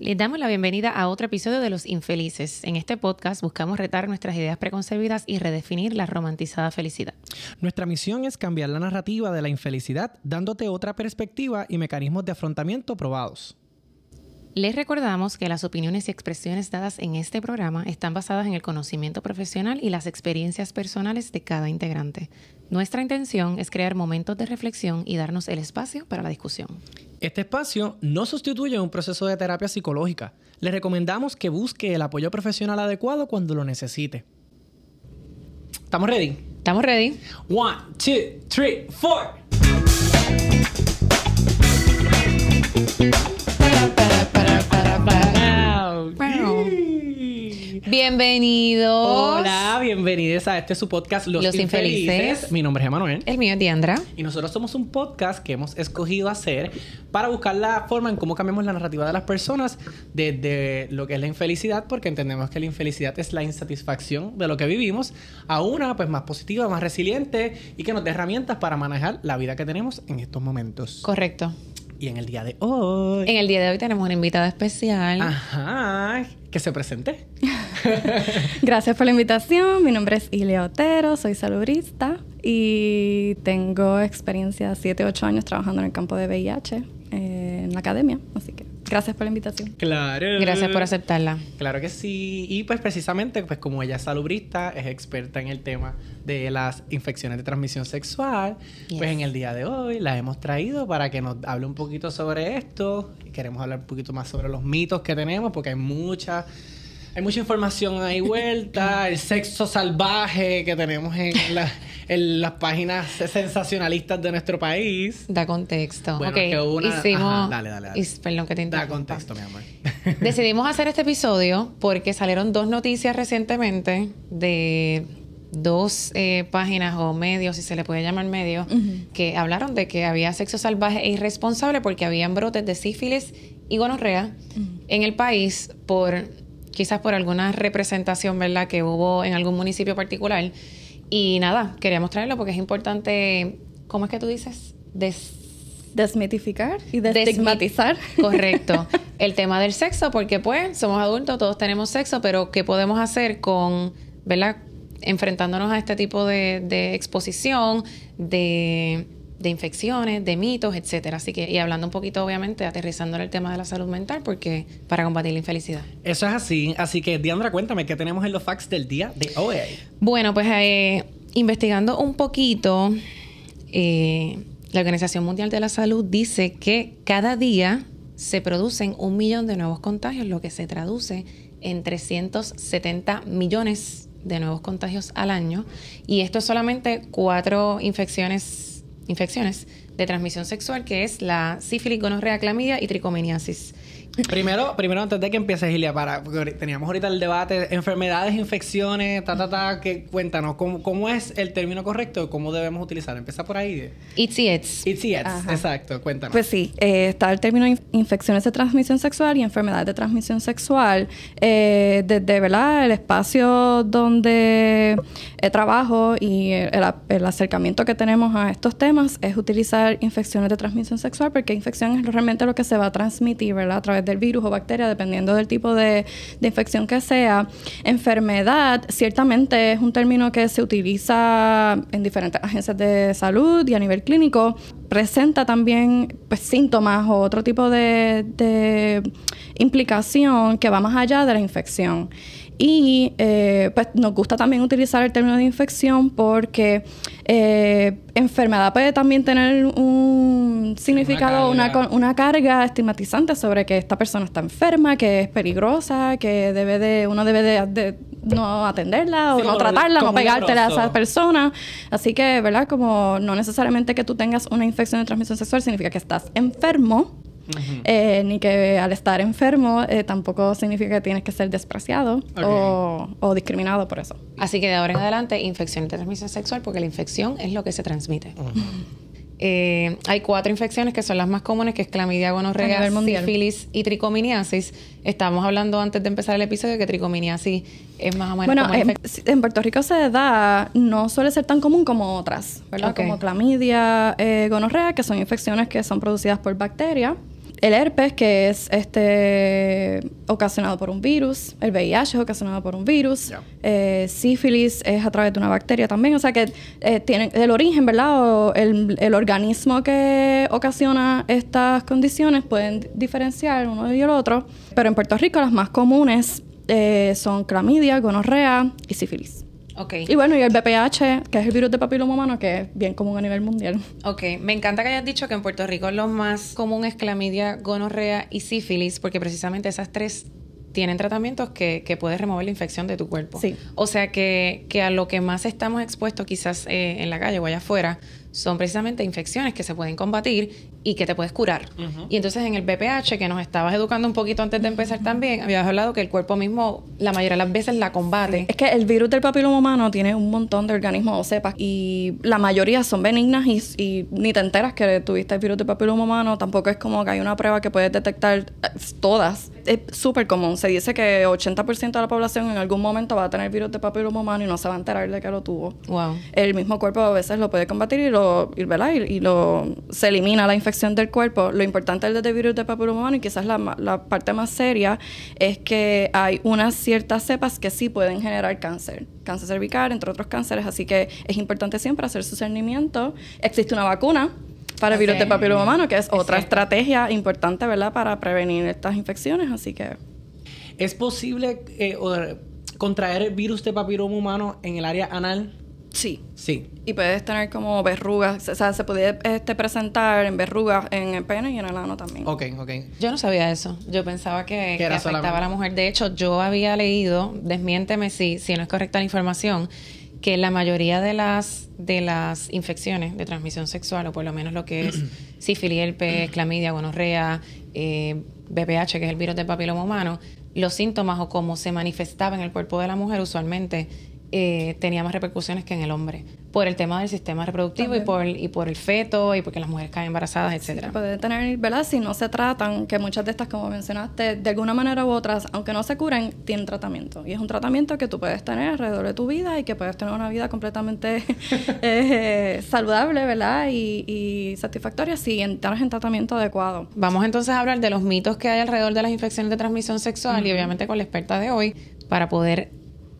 Les damos la bienvenida a otro episodio de Los Infelices. En este podcast buscamos retar nuestras ideas preconcebidas y redefinir la romantizada felicidad. Nuestra misión es cambiar la narrativa de la infelicidad, dándote otra perspectiva y mecanismos de afrontamiento probados. Les recordamos que las opiniones y expresiones dadas en este programa están basadas en el conocimiento profesional y las experiencias personales de cada integrante. Nuestra intención es crear momentos de reflexión y darnos el espacio para la discusión. Este espacio no sustituye un proceso de terapia psicológica. Le recomendamos que busque el apoyo profesional adecuado cuando lo necesite. ¿Estamos ready? ¿Estamos ready? One, two, three, four. Bienvenidos. Hola, bienvenidos a este su podcast Los, Los Infelices. Infelices. Mi nombre es Emanuel. El mío es Diandra. Y nosotros somos un podcast que hemos escogido hacer para buscar la forma en cómo cambiamos la narrativa de las personas desde lo que es la infelicidad, porque entendemos que la infelicidad es la insatisfacción de lo que vivimos, a una pues más positiva, más resiliente y que nos dé herramientas para manejar la vida que tenemos en estos momentos. Correcto. Y en el día de hoy... En el día de hoy tenemos una invitada especial. Ajá, que se presente. Gracias por la invitación. Mi nombre es Ilia Otero, soy salubrista y tengo experiencia 7, 8 años trabajando en el campo de VIH eh, en la academia. Así que gracias por la invitación. Claro. Gracias por aceptarla. Claro que sí. Y pues precisamente, pues como ella es salubrista, es experta en el tema de las infecciones de transmisión sexual, Yes. pues en el día de hoy la hemos traído para que nos hable un poquito sobre esto. Queremos hablar un poquito más sobre los mitos que tenemos, porque hay mucha... Hay mucha información ahí vuelta, el sexo salvaje que tenemos en, la- en las páginas sensacionalistas de nuestro país. Da contexto. Bueno, que una- hicimos... Ajá, dale, dale, dale. Is- Perdón que te Da interrumpa. contexto, mi amor. Decidimos hacer este episodio porque salieron dos noticias recientemente de dos eh, páginas o medios, si se le puede llamar medios, que hablaron de que había sexo salvaje e irresponsable porque habían brotes de sífilis y gonorrea en el país por quizás por alguna representación, ¿verdad?, que hubo en algún municipio particular. Y nada, queríamos traerlo porque es importante, ¿cómo es que tú dices? Des Desmitificar y Desmi- destigmatizar. Correcto. El tema del sexo, porque pues somos adultos, todos tenemos sexo, pero ¿qué podemos hacer con, ¿verdad? Enfrentándonos a este tipo de, de exposición, de, de infecciones, de mitos, etcétera. Así que, y hablando un poquito, obviamente, aterrizando en el tema de la salud mental, porque para combatir la infelicidad. Eso es así. Así que, Diandra, cuéntame, ¿qué tenemos en los facts del día de hoy? Bueno, pues eh, investigando un poquito, eh, la Organización Mundial de la Salud dice que cada día se producen un millón de nuevos contagios, lo que se traduce en 370 millones de nuevos contagios al año. Y esto es solamente cuatro infecciones, infecciones de transmisión sexual, que es la sífilis, gonorrea, clamidia y tricomoniasis. Primero, primero antes de que empieces, Gilia, para, porque teníamos ahorita el debate, enfermedades, infecciones, ta, ta, ta, que cuéntanos, ¿cómo, cómo es el término correcto? ¿Cómo debemos utilizar? Empieza por ahí. Itzy Ets. It's yes, Ajá. exacto, cuéntanos. Pues sí, eh, está el término inf- infecciones de transmisión sexual y enfermedades de transmisión sexual. Eh, desde ¿verdad? el espacio donde eh, trabajo y el, el acercamiento que tenemos a estos temas es utilizar infecciones de transmisión sexual porque infección es realmente lo que se va a transmitir ¿verdad? a través del virus o bacteria, dependiendo del tipo de, infección que sea. Enfermedad, ciertamente es un término que se utiliza en diferentes agencias de salud y a nivel clínico. Presenta también pues, síntomas o otro tipo de implicación que va más allá de la infección. Y eh, pues nos gusta también utilizar el término de infección porque eh, enfermedad puede también tener un significado, una, carga. una carga estigmatizante sobre que esta persona está enferma, que es peligrosa, que debe de, uno debe de, de no atenderla o no tratarla, no pegártela a esa persona. Así que, ¿verdad? Como no necesariamente que tú tengas una infección de transmisión sexual significa que estás enfermo. Eh, ni que al estar enfermo eh, tampoco significa que tienes que ser despreciado o, o discriminado por eso. Así que de ahora en adelante, infecciones de transmisión sexual, porque la infección es lo que se transmite. Eh, hay cuatro infecciones que son las más comunes, que es clamidia, gonorrea, sífilis y tricominiasis. Estábamos hablando antes de empezar el episodio que tricominiasis es más o menos Bueno, como en, Puerto Rico se da, no suele ser tan común como otras, ¿verdad? Como clamidia, eh, gonorrea, que son infecciones que son producidas por bacterias. El herpes, que es este ocasionado por un virus, el VIH es ocasionado por un virus, eh, sífilis es a través de una bacteria también, o sea que eh, tienen el origen, ¿verdad? O el, el, organismo que ocasiona estas condiciones pueden diferenciar uno y el otro, pero en Puerto Rico las más comunes eh, son clamidia, gonorrea y sífilis. Okay. Y bueno, y el BPH, que es el virus de papiloma humano, que es bien común a nivel mundial. Ok, me encanta que hayas dicho que en Puerto Rico lo más común es clamidia, gonorrea y sífilis, porque precisamente esas tres tienen tratamientos que, que puedes remover la infección de tu cuerpo. Sí. O sea que, que a lo que más estamos expuestos quizás eh, en la calle o allá afuera son precisamente infecciones que se pueden combatir y que te puedes curar. Y entonces en el BPH, que nos estabas educando un poquito antes de empezar también, habías hablado que el cuerpo mismo la mayoría de las veces la combate. Es que el virus del papiloma humano tiene un montón de organismos o cepas y la mayoría son benignas y, y, ni te enteras que tuviste el virus del papiloma humano. Tampoco es como que hay una prueba que puedes detectar eh, todas. Es súper común. Se dice que 80% de la población en algún momento va a tener virus del papiloma humano y no se va a enterar de que lo tuvo. Wow. El mismo cuerpo a veces lo puede combatir y lo, y, ¿verdad? Y, y lo, se elimina la infección del cuerpo. Lo importante del virus del papiloma humano y quizás la, la, parte más seria es que hay unas ciertas cepas que sí pueden generar cáncer, cáncer cervical, entre otros cánceres, así que es importante siempre hacer su cernimiento. Existe una vacuna para el okay. virus del papiloma humano, que es, otra estrategia importante, ¿verdad?, para prevenir estas infecciones, así que... ¿Es posible eh, contraer el virus de papiloma humano en el área anal? Sí. Sí. Y puedes tener como verrugas, o sea, se puede este, presentar en verrugas en el pene y en el ano también. Ok, ok. Yo no sabía eso. Yo pensaba que, que, que afectaba a la mujer. De hecho, yo había leído, desmiénteme si, si no es correcta la información, que la mayoría de las de las infecciones de transmisión sexual, o por lo menos lo que es sífilis, herpes, clamidia, gonorrea, eh, BPH, que es el virus del papiloma humano, los síntomas o cómo se manifestaba en el cuerpo de la mujer usualmente eh, tenía más repercusiones que en el hombre por el tema del sistema reproductivo y por, y por el feto y porque las mujeres caen embarazadas, etcétera. Sí, puede tener, ¿verdad? Si no se tratan, que muchas de estas, como mencionaste, de alguna manera u otras, aunque no se curen, tienen tratamiento. Y es un tratamiento que tú puedes tener alrededor de tu vida y que puedes tener una vida completamente eh, saludable, ¿verdad? Y, y, satisfactoria si entras en tratamiento adecuado. Vamos entonces a hablar de los mitos que hay alrededor de las infecciones de transmisión sexual uh -huh. y obviamente con la experta de hoy para poder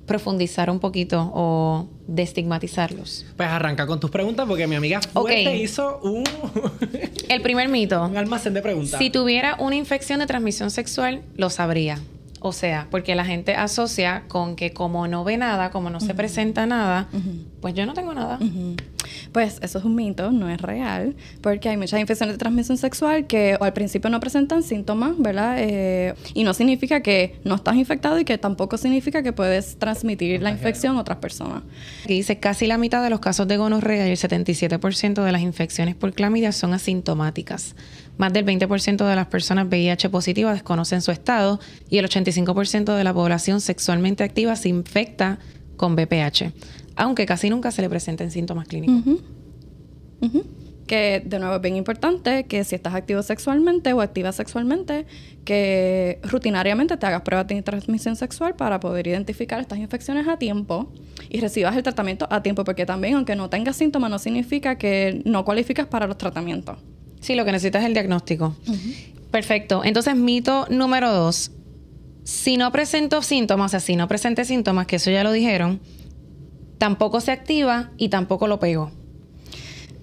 profundizar un poquito o destigmatizarlos? Pues arranca con tus preguntas porque mi amiga fuerte okay. hizo un... El primer mito. Un almacén de preguntas. Si tuviera una infección de transmisión sexual, lo sabría. O sea, porque la gente asocia con que como no ve nada, como no uh -huh. se presenta nada, uh -huh. pues yo no tengo nada. Uh -huh. Pues eso es un mito, no es real, porque hay muchas infecciones de transmisión sexual que al principio no presentan síntomas, ¿verdad? Eh, y no significa que no estás infectado y que tampoco significa que puedes transmitir la infección a otras personas. Aquí dice casi la mitad de los casos de gonorrea y el 77% de las infecciones por clamidia son asintomáticas. Más del 20% de las personas VIH positivas desconocen su estado y el 85% de la población sexualmente activa se infecta con VPH, aunque casi nunca se le presenten síntomas clínicos. Uh -huh. Uh -huh. Que de nuevo es bien importante que si estás activo sexualmente o activa sexualmente, que rutinariamente te hagas pruebas de transmisión sexual para poder identificar estas infecciones a tiempo y recibas el tratamiento a tiempo, porque también aunque no tengas síntomas no significa que no cualificas para los tratamientos. Sí, lo que necesitas es el diagnóstico. Uh -huh. Perfecto. Entonces, mito número dos. Si no presento síntomas, o sea, si no presente síntomas, que eso ya lo dijeron, tampoco se activa y tampoco lo pego.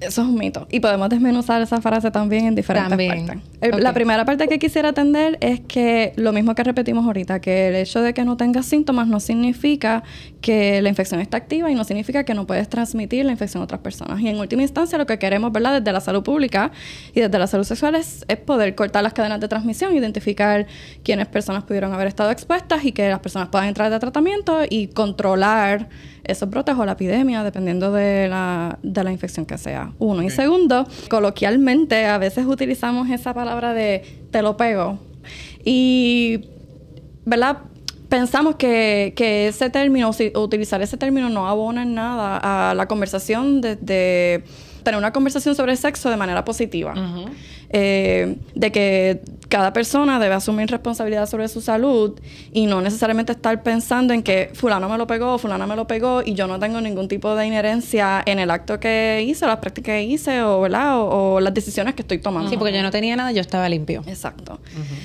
Eso es un mito. Y podemos desmenuzar esa frase también en diferentes también. partes. El, okay. La primera parte que quisiera atender es que lo mismo que repetimos ahorita, que el hecho de que no tengas síntomas no significa que la infección está activa y no significa que no puedes transmitir la infección a otras personas. Y en última instancia lo que queremos, ¿verdad? Desde la salud pública y desde la salud sexual es, es poder cortar las cadenas de transmisión, identificar quiénes personas pudieron haber estado expuestas y que las personas puedan entrar de tratamiento y controlar esos brotes o la epidemia, dependiendo de la, de la infección que sea. Uno. Okay. Y segundo, coloquialmente a veces utilizamos esa palabra de te lo pego. Y, ¿verdad? Pensamos que, que ese término, o utilizar ese término no abona en nada a la conversación de, de tener una conversación sobre sexo de manera positiva. Uh -huh. Eh, de que cada persona debe asumir responsabilidad sobre su salud y no necesariamente estar pensando en que fulano me lo pegó, fulana me lo pegó y yo no tengo ningún tipo de inherencia en el acto que hice, las prácticas que hice o, ¿verdad? o, las decisiones que estoy tomando. Sí, porque yo no tenía nada, yo estaba limpio. Exacto.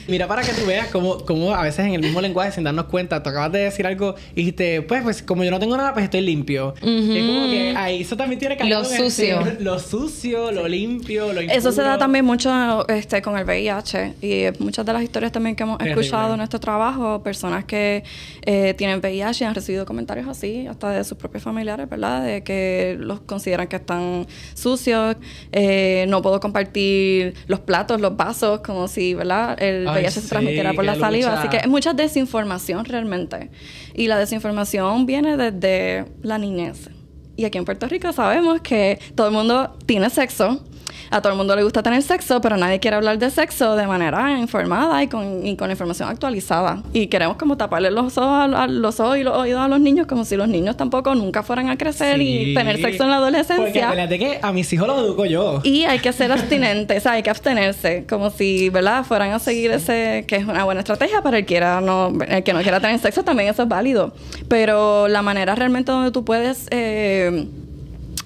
Mira, para que tú veas cómo, cómo a veces en el mismo lenguaje, sin darnos cuenta, tú acabas de decir algo y dijiste, pues, pues como yo no tengo nada, pues estoy limpio. Es como que ahí eso también tiene que Lo sucio. lo sucio, lo limpio, lo impuro. Eso se da también mucho este, con el VIH y muchas de las historias también que hemos escuchado en nuestro trabajo, personas que eh, tienen VIH y han recibido comentarios así, hasta de sus propios familiares, ¿verdad? De que los consideran que están sucios, eh, no puedo compartir los platos, los vasos, como si, ¿verdad? El VIH se transmitiera por la saliva. Así que es mucha desinformación realmente. Y la desinformación viene desde la niñez. Y aquí en Puerto Rico sabemos que todo el mundo tiene sexo a todo el mundo le gusta tener sexo, pero nadie quiere hablar de sexo de manera informada y con, y con información actualizada. Y queremos como taparle los ojos, a, los ojos y los oídos a los niños como si los niños tampoco nunca fueran a crecer y tener sexo en la adolescencia. Porque que a mis hijos los educo yo. Y hay que ser abstinente, o sea, hay que abstenerse, como si, ¿verdad? Fueran a seguir ese, que es una buena estrategia para el, quiera no, el que no quiera tener sexo, también eso es válido. Pero la manera realmente donde tú puedes... Eh,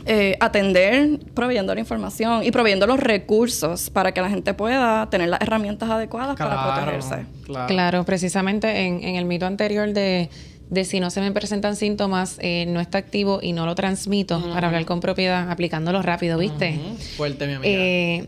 eh, atender proveyendo la información y proveyendo los recursos para que la gente pueda tener las herramientas adecuadas para protegerse. Claro, precisamente en, el mito anterior de, si no se me presentan síntomas, eh, no está activo y no lo transmito para hablar con propiedad, aplicándolo rápido, ¿viste? Fuerte, mi amiga. Eh,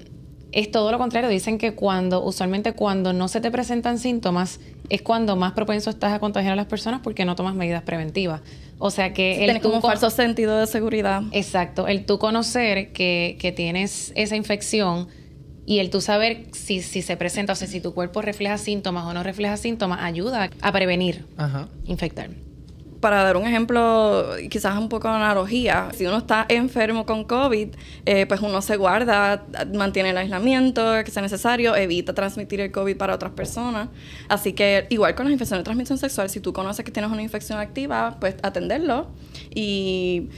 es todo lo contrario. Dicen que cuando, usualmente cuando no se te presentan síntomas, es cuando más propenso estás a contagiar a las personas porque no tomas medidas preventivas. O sea que... el como un falso sentido de seguridad. Exacto. El tú conocer que, que tienes esa infección y el tú saber si, si se presenta, o sea, si tu cuerpo refleja síntomas o no refleja síntomas, ayuda a prevenir infectar para dar un ejemplo, quizás un poco de analogía, si uno está enfermo con COVID, eh, pues uno se guarda, mantiene el aislamiento que sea necesario, evita transmitir el COVID para otras personas. Así que igual con las infecciones de transmisión sexual, si tú conoces que tienes una infección activa, pues atenderlo y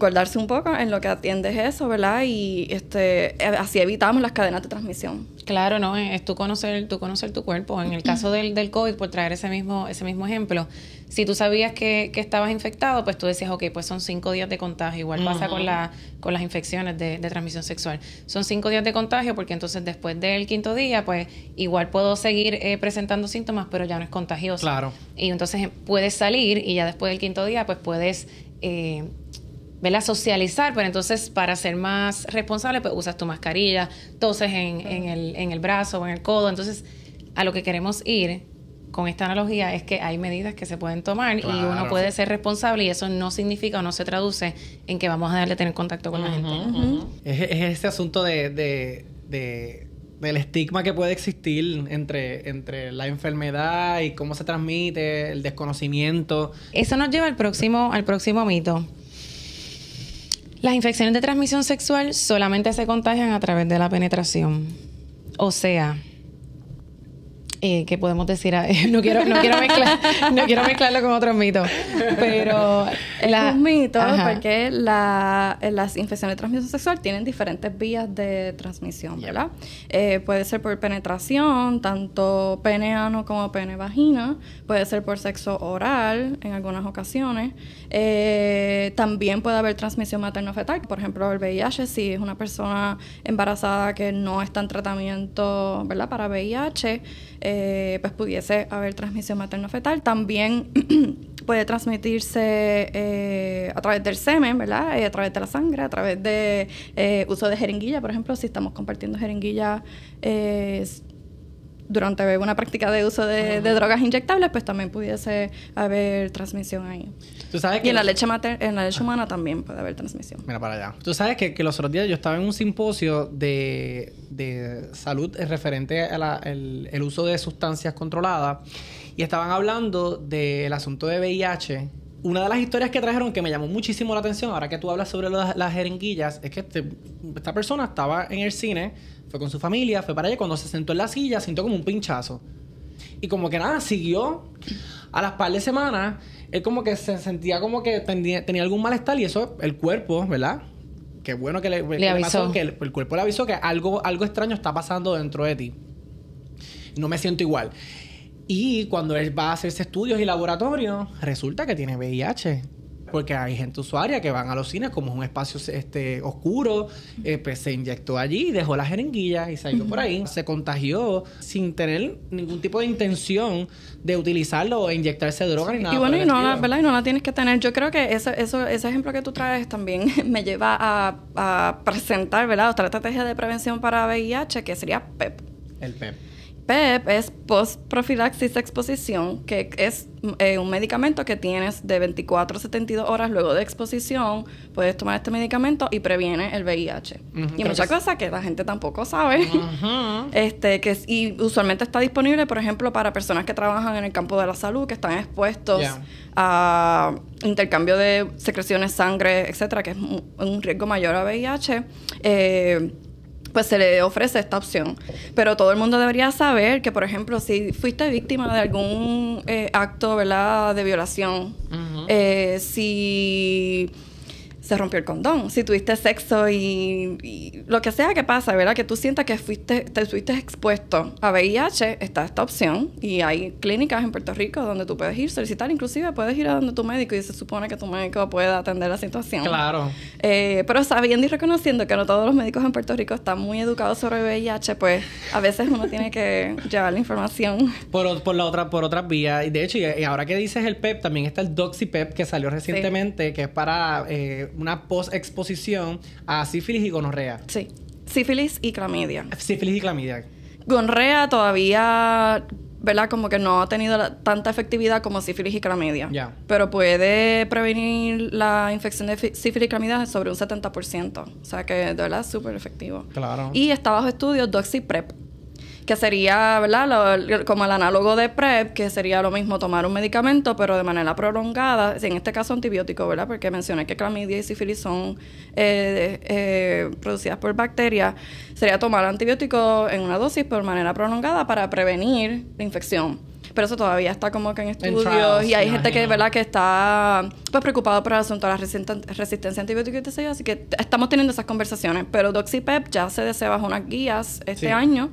guardarse un poco en lo que atiendes eso, ¿verdad? Y este, así evitamos las cadenas de transmisión. Claro, no, es tú conocer, tú conocer tu cuerpo. En el caso del, del COVID, por traer ese mismo, ese mismo ejemplo, si tú sabías que, que, estabas infectado, pues tú decías, ok, pues son cinco días de contagio. Igual pasa con, la, con las infecciones de, de, transmisión sexual. Son cinco días de contagio porque entonces después del quinto día, pues igual puedo seguir eh, presentando síntomas, pero ya no es contagioso. Claro. Y entonces puedes salir y ya después del quinto día, pues puedes... Eh, ¿verdad? Socializar, pero entonces para ser más responsable, pues usas tu mascarilla, toses en, en, el, en el brazo o en el codo. Entonces, a lo que queremos ir con esta analogía es que hay medidas que se pueden tomar y uno puede ser responsable y eso no significa o no se traduce en que vamos a dejar de tener contacto con la gente. es, es, este asunto de, de, de, del estigma que puede existir entre, entre la enfermedad y cómo se transmite, el desconocimiento. Eso nos lleva al próximo, al próximo mito. Las infecciones de transmisión sexual solamente se contagian a través de la penetración. O sea, eh, ¿qué podemos decir? no, quiero, no, quiero mezclar, no quiero mezclarlo con otros mitos, pero... Es un mito porque la, las infecciones de transmisión sexual tienen diferentes vías de transmisión, ¿verdad? Eh, puede ser por penetración, tanto pene ano como pene vagina, puede ser por sexo oral en algunas ocasiones, eh, también puede haber transmisión materno-fetal, por ejemplo, el VIH, si es una persona embarazada que no está en tratamiento, ¿verdad? Para VIH, eh, pues pudiese haber transmisión materno-fetal. También puede transmitirse eh, a través del semen, ¿verdad? Eh, a través de la sangre, a través de uso de jeringuilla, por ejemplo, si estamos compartiendo jeringuilla durante una práctica de uso de, drogas inyectables, pues también pudiese haber transmisión ahí. ¿Tú sabes que y en la leche mater en la leche humana también puede haber transmisión. Mira para allá. Tú sabes que, que los otros días yo estaba en un simposio de, de salud referente al el uso de sustancias controladas y estaban hablando del asunto de VIH una de las historias que trajeron que me llamó muchísimo la atención, ahora que tú hablas sobre las, jeringuillas, es que este, esta persona estaba en el cine fue con su familia, fue para allá. Cuando se sentó en la silla, sintió como un pinchazo. Y como que nada, siguió. A las par de semanas, él como que se sentía como que tenía, algún malestar y eso, el cuerpo, ¿verdad? qué bueno que le, Le avisó. que el, el cuerpo le avisó que algo, algo extraño está pasando dentro de ti. No me siento igual. Y cuando él va a hacerse estudios y laboratorios, resulta que tiene VIH. Porque hay gente usuaria que van a los cines, como es un espacio este, oscuro, eh, pues se inyectó allí dejó la jeringuilla y salió por ahí. Se contagió sin tener ningún tipo de intención de utilizarlo o inyectarse droga ni nada. Y bueno, y no, la. ¿verdad? y no la tienes que tener. Yo creo que eso, eso, ese ejemplo que tú traes también me lleva a, a presentar, ¿verdad? Otra estrategia de prevención para VIH que sería PEP. El PEP. PEP es post-profilaxis exposición, que es eh, un medicamento que tienes de 24 a 72 horas luego de exposición. Puedes tomar este medicamento y previene el VIH. Y muchas que cosas que la gente tampoco sabe. Este, que y usualmente está disponible, por ejemplo, para personas que trabajan en el campo de la salud, que están expuestos a intercambio de secreciones, sangre, etcétera, que es un, un riesgo mayor a VIH. eh, pues se le ofrece esta opción. Pero todo el mundo debería saber que, por ejemplo, si fuiste víctima de algún eh, acto ¿verdad? de violación, eh, si se rompió el condón, si tuviste sexo y, y lo que sea que pasa, ¿verdad? Que tú sientas que fuiste, te fuiste expuesto a VIH, está esta opción y hay clínicas en Puerto Rico donde tú puedes ir, solicitar, inclusive puedes ir a donde tu médico y se supone que tu médico pueda atender la situación. Claro. Eh, pero sabiendo y reconociendo que no todos los médicos en Puerto Rico están muy educados sobre VIH, pues a veces uno tiene que llevar la información. Por, por la otra, por otras vías. Y de hecho, y, ahora que dices el PEP, también está el DoxyPEP que salió recientemente, que es para eh, una post-exposición a sífilis y gonorrea. Sí. Sífilis y clamidia. Sífilis y clamidia. Gonrea todavía, ¿verdad? Como que no ha tenido la- tanta efectividad como sífilis y clamidia. Ya. Pero puede prevenir la infección de fi- sífilis y clamidia sobre un 70%. O sea que de verdad súper efectivo. Claro. Y está bajo estudio DoxyPrep, que sería, ¿verdad? Lo- como el análogo de PrEP, que sería lo mismo tomar un medicamento, pero de manera prolongada, en este caso antibiótico, ¿verdad? Porque mencioné que clamidia y sífilis son eh, eh, producidas por bacterias. Sería tomar antibiótico en una dosis por manera prolongada para prevenir la infección. Pero eso todavía está como que en estudios trials, y hay gente que. ¿verdad? que está pues preocupado por el asunto de la resisten- resistencia a antibióticos y yo, así que estamos teniendo esas conversaciones. Pero DoxyPep ya se desea bajo unas guías este Sí. año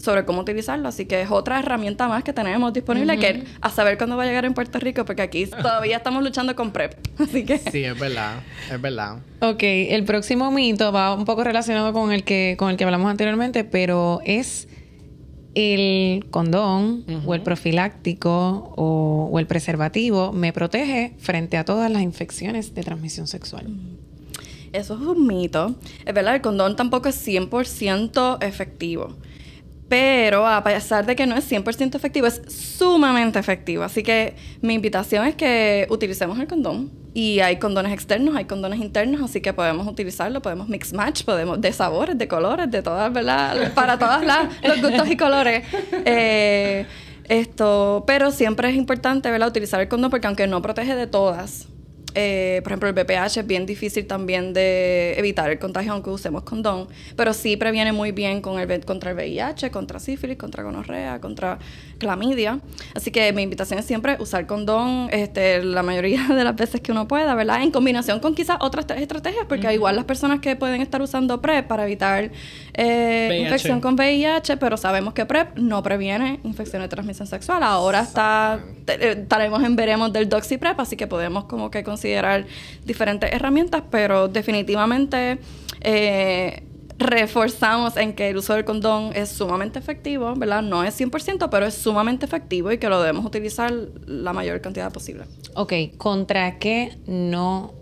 sobre cómo utilizarlo, así que es otra herramienta más que tenemos disponible que a saber cuándo va a llegar en Puerto Rico, porque aquí todavía estamos luchando con PrEP, así que Sí, es verdad. Es verdad. Ok, el próximo mito va un poco relacionado con el que, con el que hablamos anteriormente, pero es el condón o el profiláctico o, o el preservativo me protege frente a todas las infecciones de transmisión sexual. Eso es un mito. Es verdad, el condón tampoco es 100% efectivo. Pero a pesar de que no es 100% efectivo, es sumamente efectivo. Así que mi invitación es que utilicemos el condón. Y hay condones externos, hay condones internos, así que podemos utilizarlo, podemos mix match, podemos de sabores, de colores, de todas, ¿verdad? Para todos los gustos y colores. Eh, esto, pero siempre es importante, ¿verdad? Utilizar el condón porque aunque no protege de todas, eh, por ejemplo, el BPH es bien difícil también de evitar el contagio aunque usemos condón, pero sí previene muy bien con el, contra el VIH, contra sífilis, contra gonorrea, contra clamidia. Así que mi invitación es siempre usar condón este, la mayoría de las veces que uno pueda, ¿verdad? En combinación con quizás otras estrategias, porque igual las personas que pueden estar usando PrEP para evitar eh, infección con VIH, pero sabemos que PrEP no previene infección de transmisión sexual. Ahora está, estaremos en veremos del DoxyPrep, así que podemos como que considerar diferentes herramientas, pero definitivamente eh, reforzamos en que el uso del condón es sumamente efectivo, ¿verdad? No es 100%, pero es sumamente efectivo y que lo debemos utilizar la mayor cantidad posible. Ok, ¿contra qué no,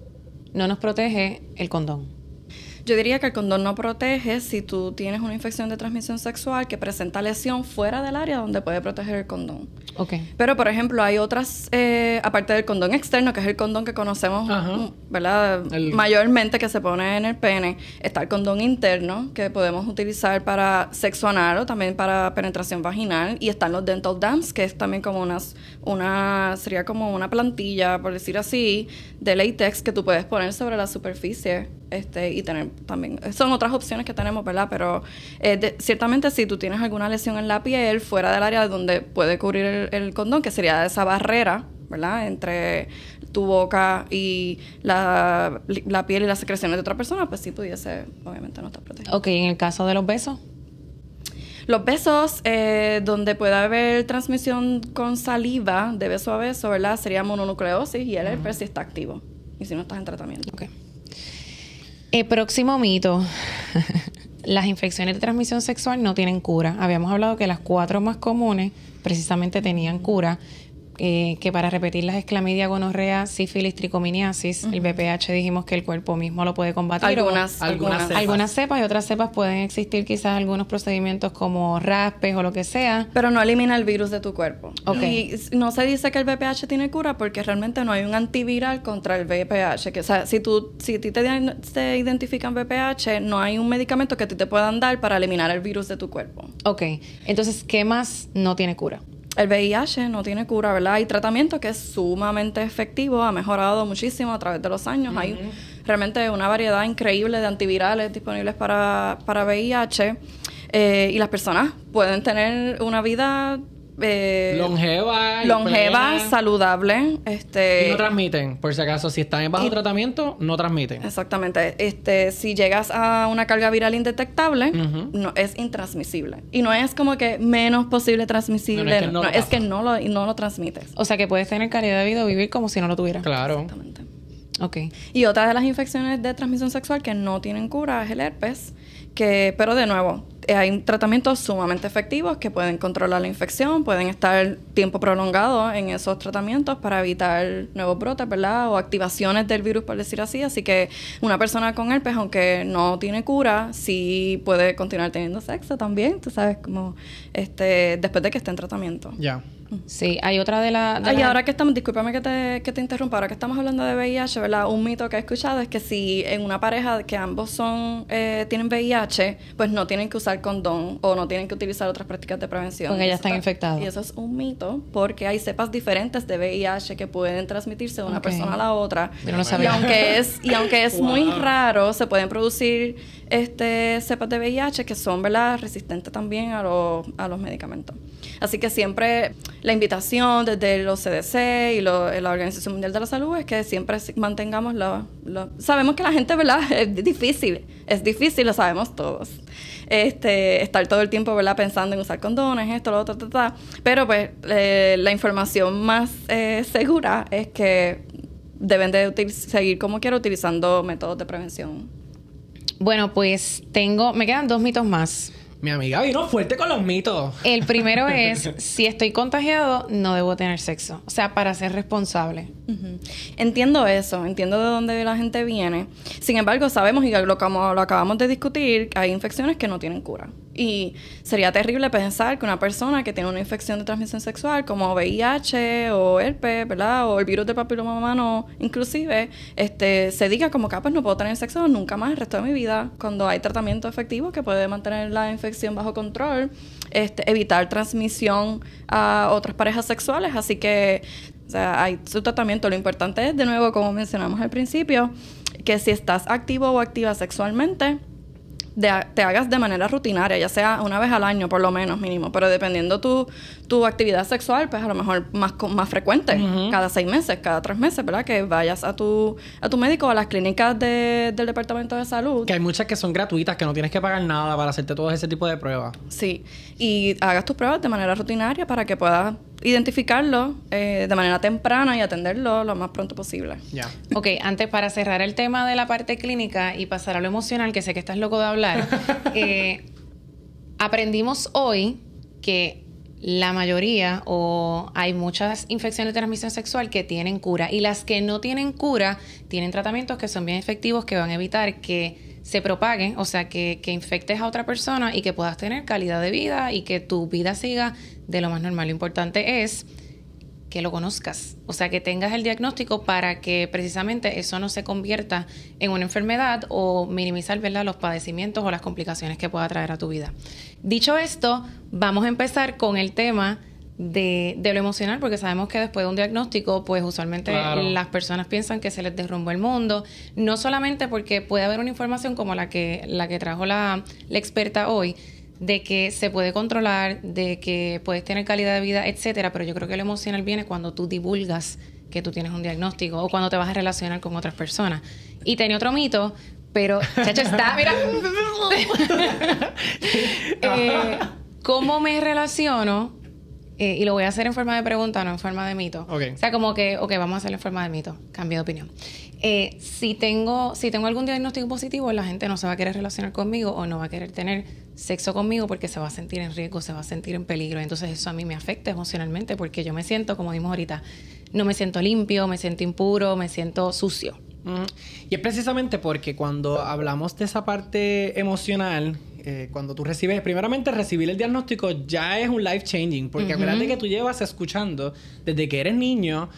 no nos protege el condón? Yo diría que el condón no protege si tú tienes una infección de transmisión sexual que presenta lesión fuera del área donde puede proteger el condón. Ok. Pero, por ejemplo, hay otras, eh, aparte del condón externo, que es el condón que conocemos, Ajá. ¿verdad? El- Mayormente que se pone en el pene. Está el condón interno, que podemos utilizar para sexo anal o también para penetración vaginal. Y están los dental dams, que es también como unas, una, sería como una plantilla, por decir así, de latex que tú puedes poner sobre la superficie este, y tener también. Son otras opciones que tenemos, ¿verdad? Pero eh, de- ciertamente si tú tienes alguna lesión en la piel fuera del área donde puede cubrir el, el condón, que sería esa barrera, ¿verdad? Entre tu boca y la, la piel y las secreciones de otra persona, pues sí pudiese, obviamente, no estar protegido. Ok, en el caso de los besos. Los besos, eh, donde puede haber transmisión con saliva de beso a beso, ¿verdad? Sería mononucleosis y el herpes si está activo y si no estás en tratamiento. Ok. El próximo mito. las infecciones de transmisión sexual no tienen cura. Habíamos hablado que las cuatro más comunes precisamente tenían cura, eh, que para repetir las esclamidia, gonorrea, sífilis, tricominiasis, el BPH dijimos que el cuerpo mismo lo puede combatir. Algunas, algunas algunas. cepas. Algunas cepas y otras cepas pueden existir quizás algunos procedimientos como raspes o lo que sea. Pero no elimina el virus de tu cuerpo. Ok. Y no se dice que el VPH tiene cura porque realmente no hay un antiviral contra el VPH. Que, o sea, si, tú, si a ti te, te identifican VPH, no hay un medicamento que a ti te puedan dar para eliminar el virus de tu cuerpo. Ok, entonces, ¿qué más no tiene cura? El VIH no tiene cura, ¿verdad? Hay tratamiento que es sumamente efectivo, ha mejorado muchísimo a través de los años. Hay realmente una variedad increíble de antivirales disponibles para, para VIH eh, y las personas pueden tener una vida eh, Longeva. longeva, plena. saludable. Este, Y no transmiten, por si acaso. Si están en bajo y- tratamiento, no transmiten. Exactamente. Este, si llegas a una carga viral indetectable, no, es intransmisible. Y no es como que menos posible transmisible, No, no, es que no no, lo es que no lo, no lo transmites. O sea, que puedes tener calidad de vida o vivir como si no lo tuvieras. Claro. Exactamente. Ok. Y otra de las infecciones de transmisión sexual que no tienen cura es el herpes, que, pero de nuevo, eh, hay tratamientos sumamente efectivos que pueden controlar la infección, pueden estar tiempo prolongado en esos tratamientos para evitar nuevos brotes, ¿verdad? O activaciones del virus, por decir así. Así que una persona con herpes, aunque no tiene cura, sí puede continuar teniendo sexo también, tú sabes, como este, después de que esté en tratamiento. Ya. Sí, hay otra de las... Ay, ahora que estamos, discúlpame que te, que te interrumpa, ahora que estamos hablando de VIH, ¿verdad? Un mito que he escuchado es que si en una pareja que ambos son eh, tienen VIH, pues no tienen que usar condón o no tienen que utilizar otras prácticas de prevención. Porque ya Y eso están está- infectados. Y eso es un mito, porque hay cepas diferentes de VIH que pueden transmitirse de una persona a la otra. Yo no lo Y sabía. aunque es, y aunque es muy raro, se pueden producir este cepas de VIH que son, ¿verdad?, resistentes también a, los a los medicamentos. Así que siempre la invitación desde los CDC y lo- la Organización Mundial de la Salud es que siempre si- mantengamos lo- Sabemos que la gente, ¿verdad?, es difícil, es difícil, lo sabemos todos. Este, estar todo el tiempo, ¿verdad?, pensando en usar condones, esto, lo otro, ta, ta. Pero pues eh, la información más eh, segura es que deben de seguir como quiera utilizando métodos de prevención. Bueno, pues tengo... Me quedan dos mitos más. Mi amiga vino fuerte con los mitos. El primero es, si estoy contagiado, no debo tener sexo. O sea, para ser responsable. Entiendo eso, entiendo de dónde la gente viene. Sin embargo, sabemos, y lo, como lo acabamos de discutir, que hay infecciones que no tienen cura. Y sería terrible pensar que una persona que tiene una infección de transmisión sexual, como VIH o herpes, ¿verdad? O el virus del papiloma humano, inclusive, este, se diga como que "Ah, pues no puedo tener sexo nunca más el resto de mi vida, cuando hay tratamiento efectivo que puede mantener la infección bajo control, este, evitar transmisión a otras parejas sexuales. Así que o sea, hay su tratamiento. Lo importante es, de nuevo, como mencionamos al principio, que si estás activo o activa sexualmente, de- te hagas de manera rutinaria, ya sea una vez al año por lo menos mínimo, pero dependiendo tu, tu actividad sexual, pues a lo mejor más, más frecuente, cada seis meses, cada tres meses, ¿verdad? Que vayas a tu, a tu médico o a las clínicas de- del Departamento de Salud. Que hay muchas que son gratuitas, que no tienes que pagar nada para hacerte todo ese tipo de pruebas. Sí, y hagas tus pruebas de manera rutinaria para que puedas identificarlo eh, de manera temprana y atenderlo lo más pronto posible. Ya. Ok, antes para cerrar el tema de la parte clínica y pasar a lo emocional, que sé que estás loco de hablar, eh, aprendimos hoy que la mayoría o hay muchas infecciones de transmisión sexual que tienen cura y las que no tienen cura tienen tratamientos que son bien efectivos que van a evitar que se propague, o sea, que, que infectes a otra persona y que puedas tener calidad de vida y que tu vida siga de lo más normal. Lo importante es que lo conozcas, o sea, que tengas el diagnóstico para que precisamente eso no se convierta en una enfermedad o minimizar ¿verdad? los padecimientos o las complicaciones que pueda traer a tu vida. Dicho esto, vamos a empezar con el tema de, de lo emocional, porque sabemos que después de un diagnóstico, pues usualmente Claro. las personas piensan que se les derrumbó el mundo, no solamente porque puede haber una información como la que, la que trajo la, la experta hoy, de que se puede controlar, de que puedes tener calidad de vida, etcétera, pero yo creo que lo emocional viene cuando tú divulgas que tú tienes un diagnóstico o cuando te vas a relacionar con otras personas. Y tenía otro mito, pero, chacho, está, mira. Eh, ¿Cómo me relaciono? Eh, y lo voy a hacer en forma de pregunta, no en forma de mito. Ok. O sea, como que, ok, vamos a hacerlo en forma de mito. Cambio de opinión. Eh, si, tengo, si tengo algún diagnóstico positivo, la gente no se va a querer relacionar conmigo o no va a querer tener sexo conmigo porque se va a sentir en riesgo, se va a sentir en peligro. Entonces eso a mí me afecta emocionalmente porque yo me siento, como dimos ahorita, no me siento limpio, me siento impuro, me siento sucio. Ujú. Y es precisamente porque cuando hablamos de esa parte emocional, eh, cuando tú recibes, primeramente recibir el diagnóstico ya es un life changing, porque acuérdate que tú llevas escuchando desde que eres niño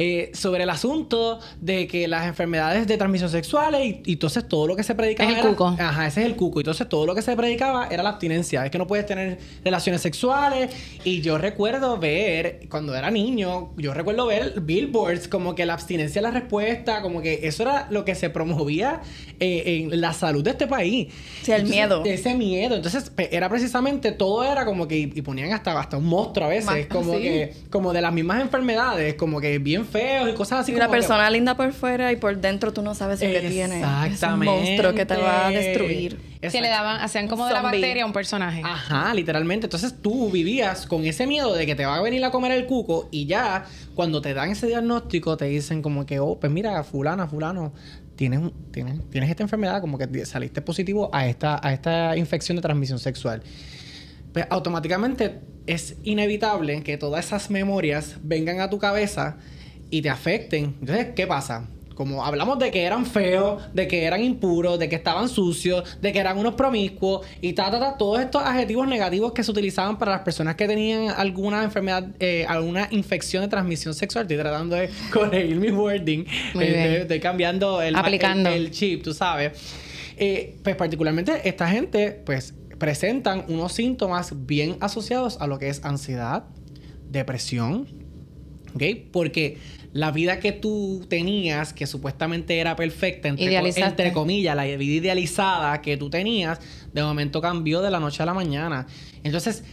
eh, sobre el asunto de que las enfermedades de transmisión sexual y, y entonces todo lo que se predicaba Es el era- cuco. Ajá, ese es el cuco. Entonces todo lo que se predicaba era la abstinencia. Es que no puedes tener relaciones sexuales. Y yo recuerdo ver, cuando era niño, yo recuerdo ver billboards como que la abstinencia es la respuesta, como que eso era lo que se promovía eh, en la salud de este país. Sí, el Entonces, miedo. Ese miedo. Entonces era precisamente, todo era como que, y ponían hasta, hasta un monstruo a veces, Más- como sí. que, como de las mismas enfermedades, como que bien feos y cosas así. Y una como que- persona linda por fuera y por dentro tú no sabes lo que tiene. Es un Exactamente. monstruo que te va a destruir. Que le daban, hacían como de la bacteria a un personaje. Ajá, literalmente. Entonces tú vivías con ese miedo de que te va a venir a comer el cuco y ya cuando te dan ese diagnóstico te dicen como que, oh, pues mira, fulana, fulano, tienes, un- tienes, tienes esta enfermedad, como que saliste positivo a esta, a esta infección de transmisión sexual. Pues automáticamente es inevitable que todas esas memorias vengan a tu cabeza y te afecten. Entonces, ¿qué pasa? Como hablamos de que eran feos, de que eran impuros, de que estaban sucios, de que eran unos promiscuos y ta, ta, ta, todos estos adjetivos negativos que se utilizaban para las personas que tenían alguna enfermedad, eh, alguna infección de transmisión sexual. Estoy tratando de corregir mi wording. Eh. Estoy, estoy cambiando el, Aplicando. el- el chip, tú sabes. Eh, pues particularmente esta gente, pues presentan unos síntomas bien asociados a lo que es ansiedad, depresión, ¿ok? Porque la vida que tú tenías, que supuestamente era perfecta, entre, entre comillas, la vida idealizada que tú tenías, de momento cambió de la noche a la mañana. Entonces,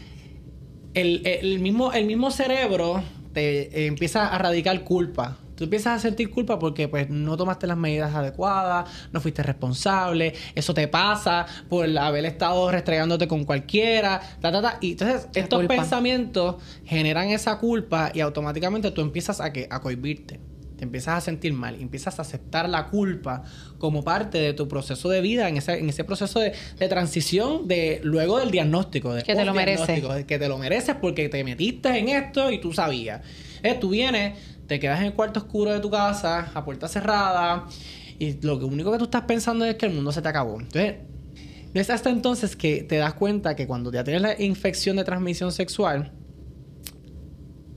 el, el mismo, el mismo cerebro te eh, empieza a radicar culpa. Tú empiezas a sentir culpa porque pues no tomaste las medidas adecuadas, no fuiste responsable, eso te pasa por haber estado restregándote con cualquiera, ta, ta, ta. Y entonces La estos culpa. pensamientos generan esa culpa y automáticamente tú empiezas a, que, a cohibirte. Te empiezas a sentir mal, empiezas a aceptar la culpa como parte de tu proceso de vida, en ese, en ese proceso de, de transición de luego del diagnóstico. de Que te lo mereces. que te lo mereces porque te metiste en esto y tú sabías. Eh, tú vienes, te quedas en el cuarto oscuro de tu casa, a puerta cerrada, y lo único que tú estás pensando es que el mundo se te acabó. Entonces, no es hasta entonces que te das cuenta que cuando ya tienes la infección de transmisión sexual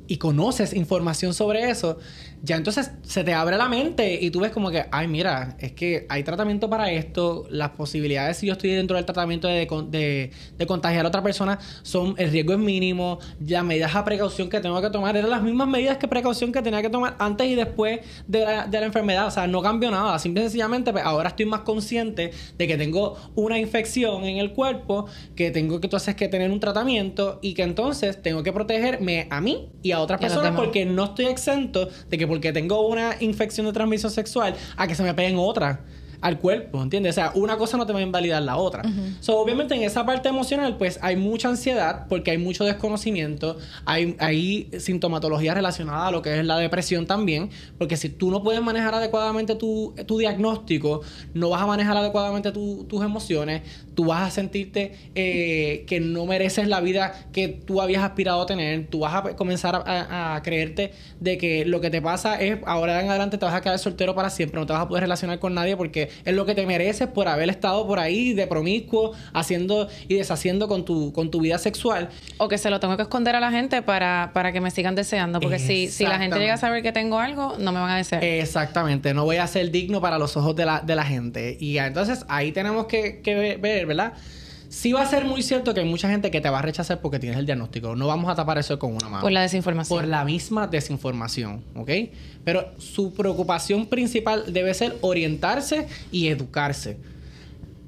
y conoces información sobre eso, ya entonces se te abre la mente y tú ves como que, ay, mira, es que hay tratamiento para esto, las posibilidades si yo estoy dentro del tratamiento de, de- de contagiar a otra persona son, el riesgo es mínimo, las medidas a precaución que tengo que tomar eran las mismas medidas que precaución que tenía que tomar antes y después de la, de la enfermedad, o sea, no cambió nada, simple y sencillamente pues, ahora estoy más consciente de que tengo una infección en el cuerpo, que tengo que entonces que tener un tratamiento y que entonces tengo que protegerme a mí y a otras Y personas porque no estoy exento de que porque tengo una infección de transmisión sexual a que se me peguen otras al cuerpo, ¿entiendes? O sea, una cosa no te va a invalidar la otra. So, obviamente en esa parte emocional, pues hay mucha ansiedad porque hay mucho desconocimiento, hay, hay sintomatología relacionada a lo que es la depresión también, porque si tú no puedes manejar adecuadamente tu, tu diagnóstico, no vas a manejar adecuadamente tu- tus emociones, tú vas a sentirte eh, que no mereces la vida que tú habías aspirado a tener, tú vas a comenzar a, a- a creerte de que lo que te pasa es ahora en adelante te vas a quedar soltero para siempre, no te vas a poder relacionar con nadie porque es lo que te mereces por haber estado por ahí de promiscuo, haciendo y deshaciendo con tu, con tu vida sexual. O que se lo tengo que esconder a la gente para, para que me sigan deseando. Porque si, si la gente llega a saber que tengo algo, no me van a desear. Exactamente, no voy a ser digno para los ojos de la, de la gente. Y entonces ahí tenemos que, que ver- ver, ¿verdad? Sí va a ser muy cierto que hay mucha gente que te va a rechazar porque tienes el diagnóstico. No vamos a tapar eso con una mano. por la desinformación. Por la misma desinformación, ¿ok? Pero su preocupación principal debe ser orientarse y educarse.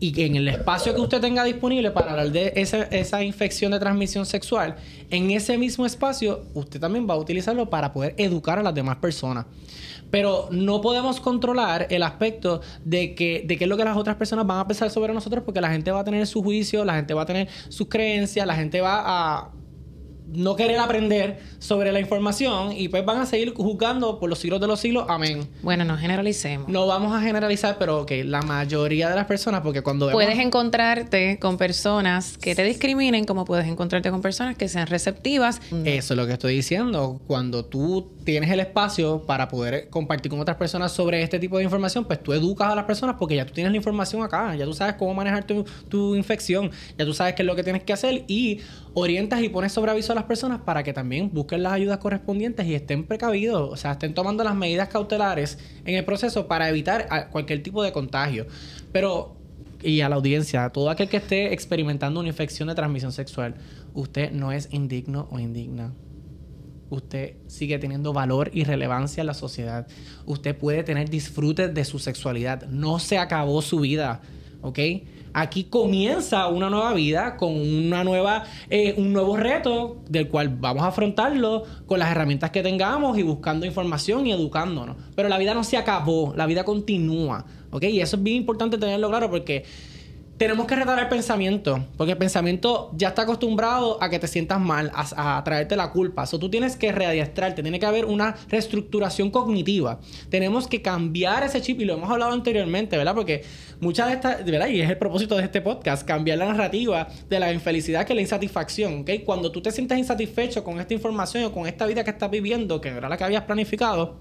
Y que en el espacio que usted tenga disponible para hablar de esa, infección de transmisión sexual, en ese mismo espacio usted también va a utilizarlo para poder educar a las demás personas. Pero no podemos controlar el aspecto de que de qué es lo que las otras personas van a pensar sobre nosotros porque la gente va a tener su juicio, la gente va a tener sus creencias, la gente va a no querer aprender sobre la información y pues van a seguir juzgando por los siglos de los siglos. Amén. Bueno, no generalicemos. No vamos a generalizar, pero que la mayoría de las personas, porque cuando vemos... Puedes encontrarte con personas que te discriminen, como puedes encontrarte con personas que sean receptivas. Eso es lo que estoy diciendo. Cuando tú tienes el espacio para poder compartir con otras personas sobre este tipo de información, pues tú educas a las personas porque ya tú tienes la información acá, ya tú sabes cómo manejar tu, tu infección, ya tú sabes qué es lo que tienes que hacer y orientas y pones sobre aviso a las personas para que también busquen las ayudas correspondientes y estén precavidos, o sea, estén tomando las medidas cautelares en el proceso para evitar cualquier tipo de contagio. Pero, y a la audiencia, a todo aquel que esté experimentando una infección de transmisión sexual, usted no es indigno o indigna. Usted sigue teniendo valor y relevancia en la sociedad. Usted puede tener disfrute de su sexualidad. No se acabó su vida, ¿ok? Aquí comienza una nueva vida con una nueva, eh, un nuevo reto del cual vamos a afrontarlo con las herramientas que tengamos y buscando información y educándonos. Pero la vida no se acabó, la vida continúa, ¿ok? Y eso es bien importante tenerlo claro porque tenemos que retar el pensamiento, porque el pensamiento ya está acostumbrado a que te sientas mal, a, traerte la culpa. Eso tú tienes que readiestrarte, tiene que haber una reestructuración cognitiva. Tenemos que cambiar ese chip y lo hemos hablado anteriormente, ¿verdad? Porque muchas de estas, ¿verdad? Y es el propósito de este podcast, cambiar la narrativa de la infelicidad que la insatisfacción, ¿ok? Cuando tú te sientes insatisfecho con esta información o con esta vida que estás viviendo, que era la que habías planificado,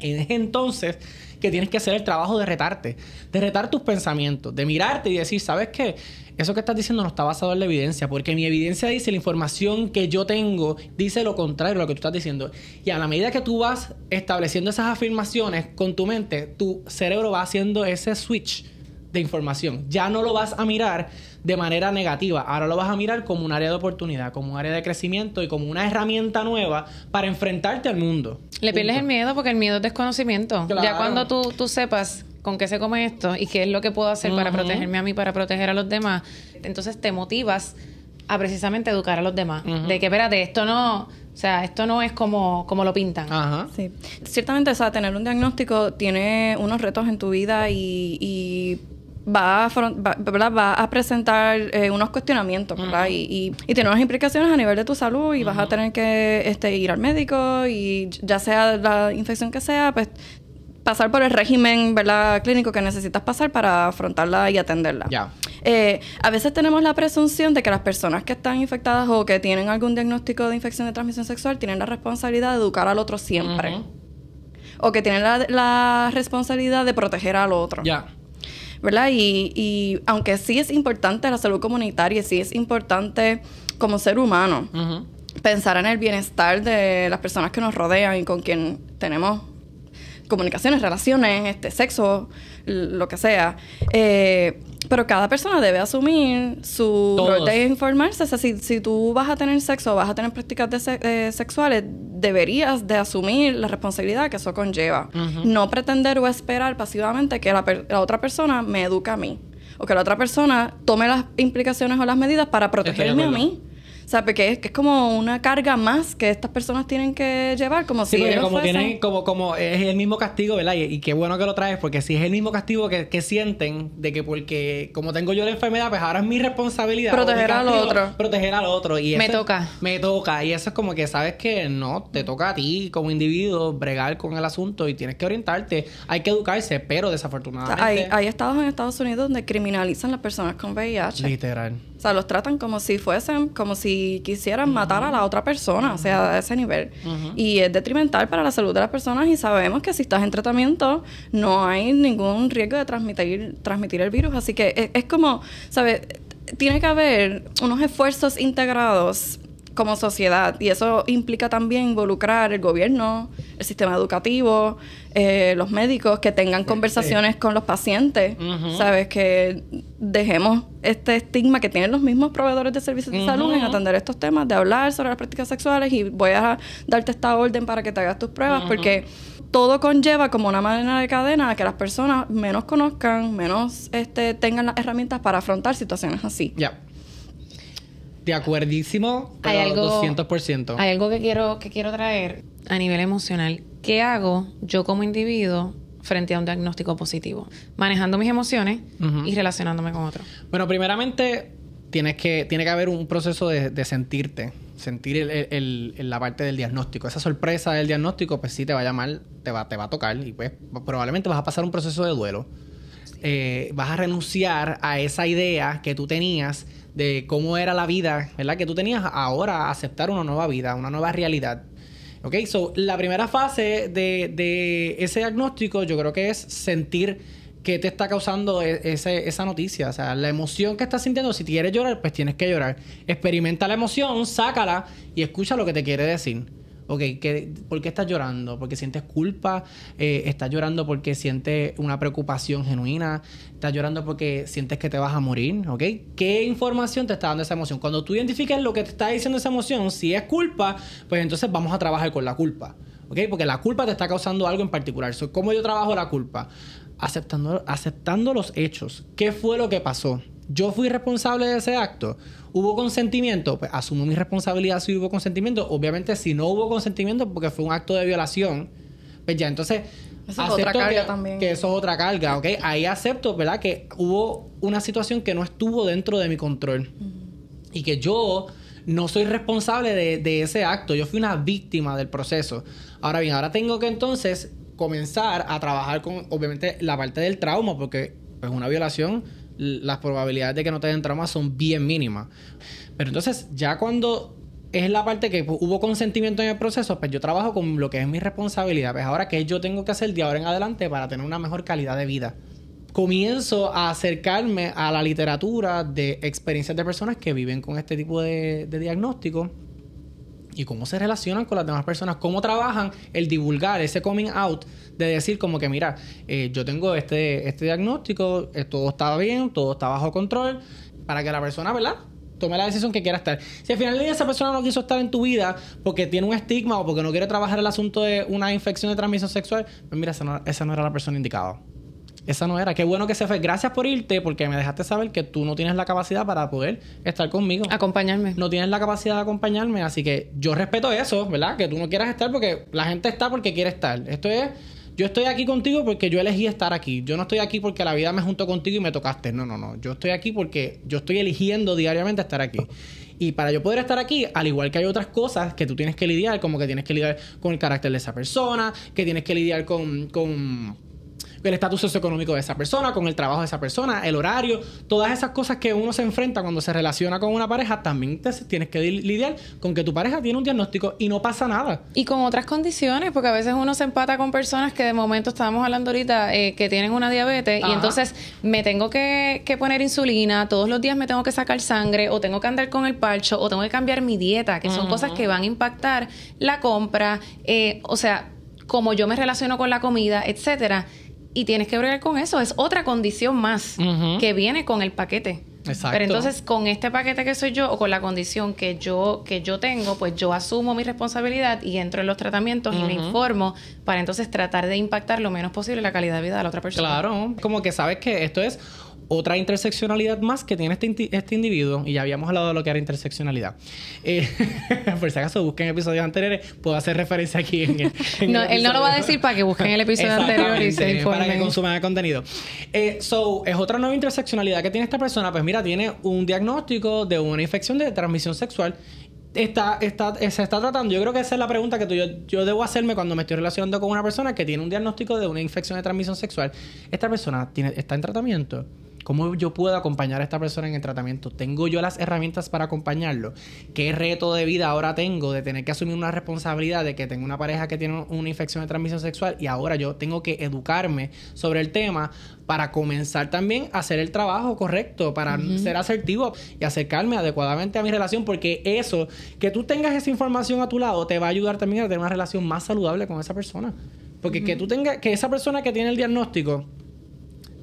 es entonces que tienes que hacer el trabajo de retarte, de retar tus pensamientos, de mirarte y decir, ¿sabes qué? Eso que estás diciendo no está basado en la evidencia, porque mi evidencia dice la información que yo tengo, dice lo contrario a lo que tú estás diciendo. Y a la medida que tú vas estableciendo esas afirmaciones con tu mente, tu cerebro va haciendo ese switch de información. Ya no lo vas a mirar de manera negativa, ahora lo vas a mirar como un área de oportunidad, como un área de crecimiento y como una herramienta nueva para enfrentarte al mundo. Le pierdes el miedo porque el miedo es desconocimiento. Ya cuando tú, tú sepas con qué se come esto y qué es lo que puedo hacer para protegerme a mí, para proteger a los demás, entonces te motivas a precisamente educar a los demás. De que, espérate, esto no... O sea, esto no es como, como lo pintan. Ajá. Sí. Ciertamente, o sea, tener un diagnóstico tiene unos retos en tu vida y va a, va, va a presentar eh, unos cuestionamientos, ¿verdad? y, y, tiene unas implicaciones a nivel de tu salud y vas a tener que este, ir al médico y ya sea la infección que sea, pues pasar por el régimen ¿verdad? clínico que necesitas pasar para afrontarla y atenderla. Eh, a veces tenemos la presunción de que las personas que están infectadas o que tienen algún diagnóstico de infección de transmisión sexual tienen la responsabilidad de educar al otro siempre. O que tienen la, la, responsabilidad de proteger al otro. Ya. ¿Verdad? Y, y aunque sí es importante la salud comunitaria, sí es importante como ser humano, pensar en el bienestar de las personas que nos rodean y con quien tenemos comunicaciones, relaciones, este, sexo, lo que sea. Eh, pero cada persona debe asumir su rol de informarse. O sea, si, si, tú vas a tener sexo o vas a tener prácticas de sexuales, deberías de asumir la responsabilidad que eso conlleva. No pretender o esperar pasivamente que la, la, otra persona me eduque a mí. O que la otra persona tome las implicaciones o las medidas para protegerme a mí. O sea, porque es, que es como una carga más que estas personas tienen que llevar, como sí, si como tienen, como, como es el mismo castigo, ¿verdad? Y, qué bueno que lo traes, porque si es el mismo castigo que, que, sienten de que porque como tengo yo la enfermedad, pues ahora es mi responsabilidad. Proteger al otro. Proteger al otro. Y me toca. Me toca. Y eso es como que sabes que no, te toca a ti como individuo bregar con el asunto y tienes que orientarte. Hay que educarse, pero desafortunadamente. hay, hay estados en Estados Unidos donde criminalizan las personas con VIH. Literal. O sea, los tratan como si fuesen, como si quisieran matar a la otra persona, o sea, a ese nivel. Y es detrimental para la salud de las personas y sabemos que si estás en tratamiento no hay ningún riesgo de transmitir, transmitir el virus. Así que es, es como, ¿sabes? Tiene que haber unos esfuerzos integrados como sociedad y eso implica también involucrar el gobierno, el sistema educativo, eh, los médicos, que tengan conversaciones con los pacientes, ¿sabes? Que dejemos este estigma que tienen los mismos proveedores de servicios de salud en atender estos temas, de hablar sobre las prácticas sexuales y voy a darte esta orden para que te hagas tus pruebas, porque todo conlleva como una manera de cadena a que las personas menos conozcan, menos este, tengan las herramientas para afrontar situaciones así. Ya. De acuerdísimo, pero Hay algo- 200%. Hay algo que quiero, que quiero traer a nivel emocional. ¿Qué hago yo como individuo frente a un diagnóstico positivo? Manejando mis emociones Ujú. y relacionándome con otros. Bueno, primeramente tienes que, tiene que haber un proceso de, de sentirte, sentir el- el- el- la parte del diagnóstico. Esa sorpresa del diagnóstico, pues sí te va a llamar, te va, te va a tocar y pues probablemente vas a pasar un proceso de duelo. Eh, vas a renunciar a esa idea que tú tenías de cómo era la vida, ¿verdad? Que tú tenías ahora aceptar una nueva vida, una nueva realidad. Ok, so la primera fase de, ese diagnóstico yo creo que es sentir que te está causando e- esa noticia. O sea, la emoción que estás sintiendo, si quieres llorar, pues tienes que llorar. Experimenta la emoción, sácala y escucha lo que te quiere decir. Ok, ¿qué- ¿por qué estás llorando? ¿Porque sientes culpa? Eh, ¿Estás llorando porque sientes una preocupación genuina? ¿Estás llorando porque sientes que te vas a morir? ¿Ok? ¿Qué información te está dando esa emoción? Cuando tú identifiques lo que te está diciendo esa emoción, si es culpa, pues entonces vamos a trabajar con la culpa. ¿Ok? Porque la culpa te está causando algo en particular. ¿Cómo yo trabajo la culpa? Aceptando, aceptando los hechos. ¿Qué fue lo que pasó? ¿Yo fui responsable de ese acto? ¿Hubo consentimiento? Pues asumo mi responsabilidad si hubo consentimiento. Obviamente, si no hubo consentimiento porque fue un acto de violación, pues ya entonces... Esa es otra carga que, también. que eso es otra carga, ¿ok? Ahí acepto, ¿verdad? Que hubo una situación que no estuvo dentro de mi control. Y que yo no soy responsable de, de ese acto. Yo fui una víctima del proceso. Ahora bien, ahora tengo que entonces comenzar a trabajar con, obviamente, la parte del trauma, porque pues una violación, las probabilidades de que no te den trauma son bien mínimas. Pero entonces, ya cuando es la parte que hubo consentimiento en el proceso, pues yo trabajo con lo que es mi responsabilidad. Pues ahora, ¿qué yo tengo que hacer de ahora en adelante para tener una mejor calidad de vida? comienzo a acercarme a la literatura de experiencias de personas que viven con este tipo de, de diagnóstico y cómo se relacionan con las demás personas, cómo trabajan el divulgar ese coming out de decir como que mira, eh, yo tengo este, este diagnóstico, eh, todo está bien, todo está bajo control, para que la persona, ¿verdad? Tome la decisión que quiera estar. Si al final del día esa persona no quiso estar en tu vida porque tiene un estigma o porque no quiere trabajar el asunto de una infección de transmisión sexual, pues mira, esa no, esa no era la persona indicada. Esa no era. Qué bueno que se fue. Gracias por irte porque me dejaste saber que tú no tienes la capacidad para poder estar conmigo. Acompañarme. No tienes la capacidad de acompañarme. Así que yo respeto eso, ¿verdad? Que tú no quieras estar porque la gente está porque quiere estar. Esto es... Yo estoy aquí contigo porque yo elegí estar aquí. Yo no estoy aquí porque la vida me juntó contigo y me tocaste. No, no, no. Yo estoy aquí porque yo estoy eligiendo diariamente estar aquí. Y para yo poder estar aquí, al igual que hay otras cosas que tú tienes que lidiar, como que tienes que lidiar con el carácter de esa persona, que tienes que lidiar con, con el estatus socioeconómico de esa persona, con el trabajo de esa persona, el horario, todas esas cosas que uno se enfrenta cuando se relaciona con una pareja, también te- tienes que li- lidiar con que tu pareja tiene un diagnóstico y no pasa nada. Y con otras condiciones, porque a veces uno se empata con personas que de momento estábamos hablando ahorita eh, que tienen una diabetes Ajá. y entonces me tengo que, que poner insulina, todos los días me tengo que sacar sangre o tengo que andar con el parcho o tengo que cambiar mi dieta, que son cosas que van a impactar la compra, eh, o sea, como yo me relaciono con la comida, etcétera. Y tienes que bregar con eso. Es otra condición más que viene con el paquete. Exacto. Pero entonces, con este paquete que soy yo o con la condición que yo, que yo tengo, pues yo asumo mi responsabilidad y entro en los tratamientos y me informo para entonces tratar de impactar lo menos posible la calidad de vida de la otra persona. Claro, como que sabes que esto es otra interseccionalidad más que tiene este, este individuo, y ya habíamos hablado de lo que era interseccionalidad. Eh, por si acaso busquen episodios anteriores, puedo hacer referencia aquí en el, en No, el él no lo va a decir para que busquen el episodio anterior y se Exactamente, Para que informen. consuman el contenido. Eh, so, es otra nueva interseccionalidad que tiene esta persona. Pues mira, tiene un diagnóstico de una infección de transmisión sexual. Está, está, eh, se está tratando. Yo creo que esa es la pregunta que tú- yo, yo debo hacerme cuando me estoy relacionando con una persona que tiene un diagnóstico de una infección de transmisión sexual. Esta persona tiene, está en tratamiento. ¿Cómo yo puedo acompañar a esta persona en el tratamiento? ¿Tengo yo las herramientas para acompañarlo? ¿Qué reto de vida ahora tengo de tener que asumir una responsabilidad de que tengo una pareja que tiene una infección de transmisión sexual y ahora yo tengo que educarme sobre el tema para comenzar también a hacer el trabajo correcto, para ser asertivo y acercarme adecuadamente a mi relación, porque eso, que tú tengas esa información a tu lado, te va a ayudar también a tener una relación más saludable con esa persona. Porque que tú tengas, que esa persona que tiene el diagnóstico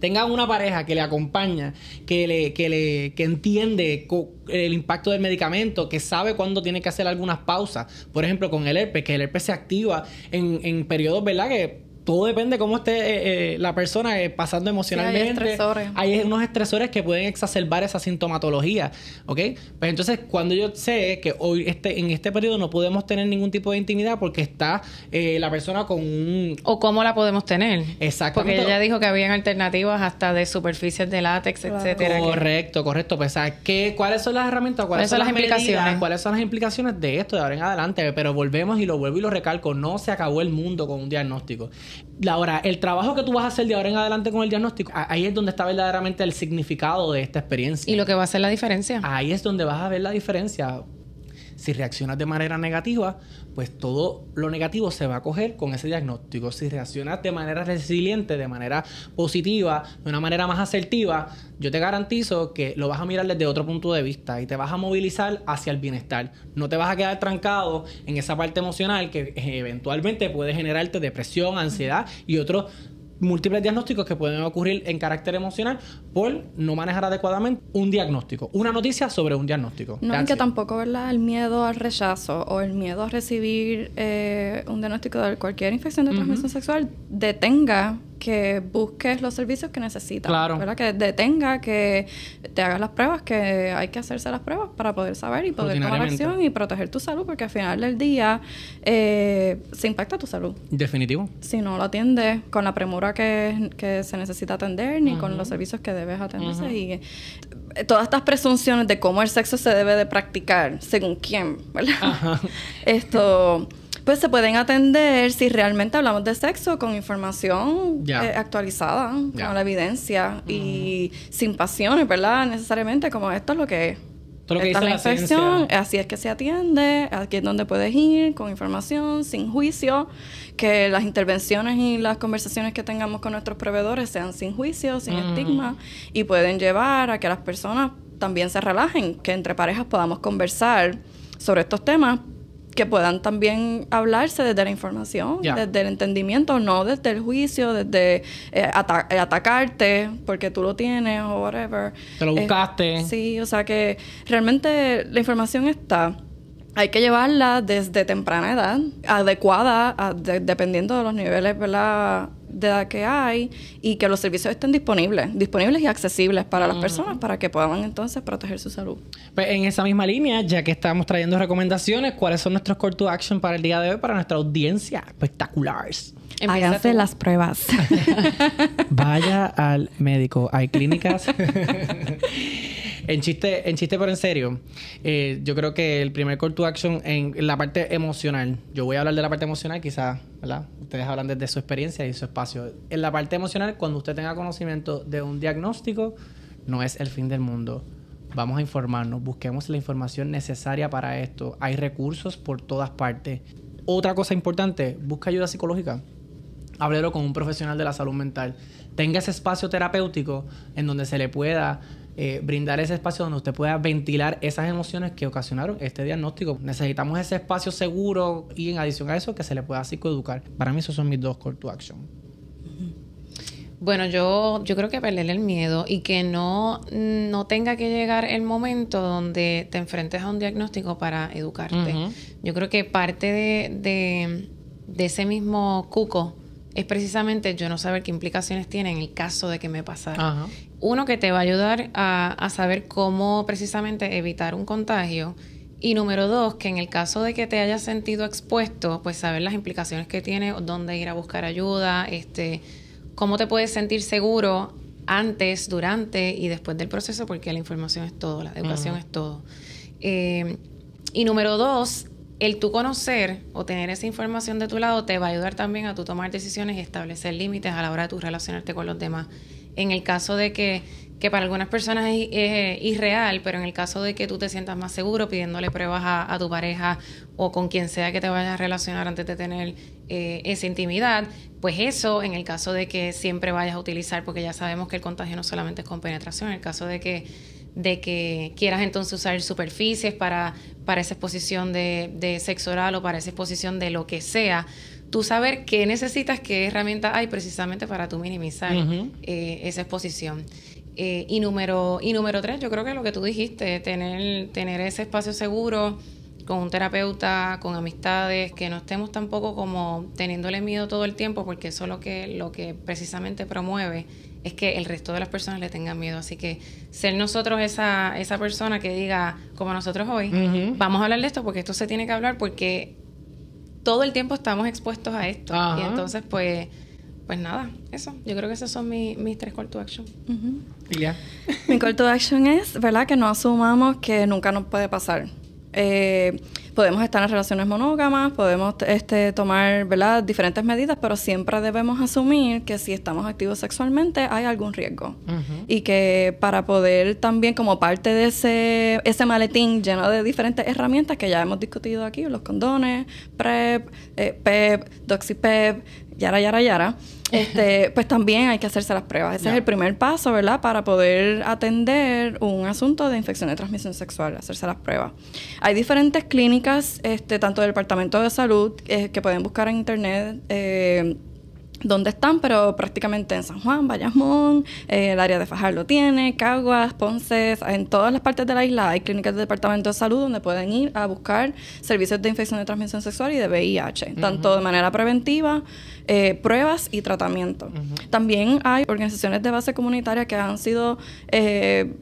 tenga una pareja que le acompaña, que le, que le, que entiende el impacto del medicamento, que sabe cuándo tiene que hacer algunas pausas. Por ejemplo, con el herpes, que el herpes se activa en, en periodos, ¿verdad? Que todo depende de cómo esté eh, eh, la persona eh, pasando emocionalmente. hay, unos estresores que pueden exacerbar esa sintomatología, ¿ok? Pues entonces, cuando yo sé que hoy este, en este periodo no podemos tener ningún tipo de intimidad porque está la persona con un... O cómo la podemos tener. Exactamente. Porque ella dijo que habían alternativas hasta de superficies de látex, etcétera. Correcto, correcto. Pues, ¿qué, ¿cuáles son las herramientas? ¿Cuáles, son las, implicaciones? ¿Cuáles son las implicaciones de esto de ahora en adelante? Pero volvemos y lo vuelvo y lo recalco. No se acabó el mundo con un diagnóstico. Ahora, el trabajo que tú vas a hacer de ahora en adelante con el diagnóstico, ahí es donde está verdaderamente el significado de esta experiencia. Y lo que va a hacer la diferencia. Ahí es donde vas a ver la diferencia. Si reaccionas de manera negativa, pues todo lo negativo se va a coger con ese diagnóstico. Si reaccionas de manera resiliente, de manera positiva, de una manera más asertiva, yo te garantizo que lo vas a mirar desde otro punto de vista y te vas a movilizar hacia el bienestar. No te vas a quedar trancado en esa parte emocional que eventualmente puede generarte depresión, ansiedad y otros múltiples diagnósticos que pueden ocurrir en carácter emocional por no manejar adecuadamente un diagnóstico, una noticia sobre un diagnóstico. No, es que tampoco, ¿verdad? El miedo al rechazo o el miedo a recibir eh, un diagnóstico de cualquier infección de transmisión sexual detenga que busques los servicios que necesitas. Claro. ¿verdad? Que detenga, que te hagas las pruebas, que hay que hacerse las pruebas para poder saber y poder tomar acción y proteger tu salud, porque al final del día eh, se impacta tu salud. Definitivo. Si no lo atiendes con la premura que, que se necesita atender, ni con los servicios que debes atenderse. Y eh, todas estas presunciones de cómo el sexo se debe de practicar, según quién, ¿verdad? Esto pues se pueden atender si realmente hablamos de sexo con información eh, actualizada, con la evidencia y sin pasiones, ¿verdad? Necesariamente como esto es lo que es. Todo lo que Esta es la infección, así es que se atiende, aquí es donde puedes ir con información, sin juicio, que las intervenciones y las conversaciones que tengamos con nuestros proveedores sean sin juicio, sin estigma y pueden llevar a que las personas también se relajen, que entre parejas podamos conversar sobre estos temas que puedan también hablarse desde la información, desde el entendimiento, no desde el juicio, desde eh, eh, atacarte porque tú lo tienes o whatever. Te lo buscaste. sí, o sea que realmente la información está hay que llevarla desde temprana edad, adecuada, dependiendo de los niveles ¿verdad? De edad que hay, y que los servicios estén disponibles, disponibles y accesibles para las personas para que puedan entonces proteger su salud. Pues en esa misma línea, ya que estamos trayendo recomendaciones, ¿cuáles son nuestros call to action para el día de hoy para nuestra audiencia espectaculares? Háganse las pruebas. Vaya al médico. Hay clínicas. en chiste, en chiste, pero en serio, eh, yo creo que el primer call to action en la parte emocional, yo voy a hablar de la parte emocional, quizás, ¿verdad? Ustedes hablan desde su experiencia y su espacio. En la parte emocional, cuando usted tenga conocimiento de un diagnóstico, no es el fin del mundo. Vamos a informarnos, busquemos la información necesaria para esto. Hay recursos por todas partes. Otra cosa importante, busca ayuda psicológica. Háblelo con un profesional de la salud mental. Tenga ese espacio terapéutico en donde se le pueda eh, brindar ese espacio donde usted pueda ventilar esas emociones que ocasionaron este diagnóstico. Necesitamos ese espacio seguro y en adición a eso que se le pueda psicoeducar. Para mí esos son mis dos call to action. Bueno, yo, yo creo que perderle el miedo y que no, no tenga que llegar el momento donde te enfrentes a un diagnóstico para educarte. Yo creo que parte de, de ese mismo cuco es precisamente yo no saber qué implicaciones tiene en el caso de que me pasara. Uno, que te va a ayudar a, saber cómo precisamente evitar un contagio. Y número dos, que en el caso de que te hayas sentido expuesto, pues saber las implicaciones que tiene, dónde ir a buscar ayuda, este, cómo te puedes sentir seguro antes, durante y después del proceso, porque la información es todo, la educación es todo. Eh, y número dos, el tú conocer o tener esa información de tu lado te va a ayudar también a tú tomar decisiones y establecer límites a la hora de tú relacionarte con los demás. En el caso de que que para algunas personas es, irreal, pero en el caso de que tú te sientas más seguro pidiéndole pruebas a, tu pareja o con quien sea que te vayas a relacionar antes de tener eh, esa intimidad, pues eso en el caso de que siempre vayas a utilizar, porque ya sabemos que el contagio no solamente es con penetración, en el caso de que de que quieras entonces usar superficies para, para esa exposición de, de sexo oral o para esa exposición de lo que sea, tú saber qué necesitas, qué herramientas hay precisamente para tú minimizar eh, esa exposición. Eh, y, número, y número tres, yo creo que lo que tú dijiste, tener, tener ese espacio seguro con un terapeuta, con amistades, que no estemos tampoco como teniéndole miedo todo el tiempo, porque eso lo que, lo que precisamente promueve es que el resto de las personas le tengan miedo. Así que ser nosotros esa, esa persona que diga, como nosotros hoy, vamos a hablar de esto porque esto se tiene que hablar porque todo el tiempo estamos expuestos a esto. Y entonces, pues, pues nada, eso. Yo creo que esos son mis, mis tres call to action. Y ya. Mi call to action es, ¿verdad? Que no asumamos que nunca nos puede pasar. Eh, podemos estar en relaciones monógamas, podemos este, tomar ¿verdad? diferentes medidas, pero siempre debemos asumir que si estamos activos sexualmente hay algún riesgo. Y que para poder también, como parte de ese, ese maletín lleno de diferentes herramientas que ya hemos discutido aquí, los condones, PrEP, eh, PEP, DoxyPEP, yara, yara, yara, este, pues también hay que hacerse las pruebas. Ese es el primer paso, ¿verdad? Para poder atender un asunto de infección de transmisión sexual, hacerse las pruebas. Hay diferentes clínicas, este, tanto del Departamento de Salud, eh, que pueden buscar en Internet. Eh, dónde están, pero prácticamente en San Juan, Bayamón, eh, el área de Fajardo tiene, Caguas, Ponce, en todas las partes de la isla hay clínicas del Departamento de Salud donde pueden ir a buscar servicios de infección de transmisión sexual y de VIH, tanto de manera preventiva, eh, pruebas y tratamiento. También hay organizaciones de base comunitaria que han sido... Eh,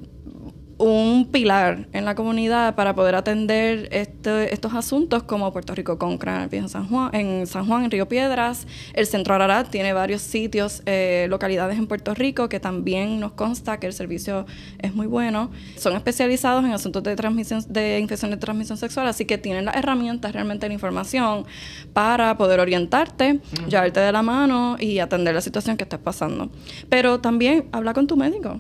un pilar en la comunidad para poder atender este, estos asuntos como Puerto Rico Concra en San Juan, en San Juan, en Río Piedras. El Centro Ararat tiene varios sitios, eh, localidades en Puerto Rico que también nos consta que el servicio es muy bueno. Son especializados en asuntos de transmisión, de infección de transmisión sexual, así que tienen las herramientas, realmente la información para poder orientarte, llevarte de la mano y atender la situación que estés pasando. Pero también habla con tu médico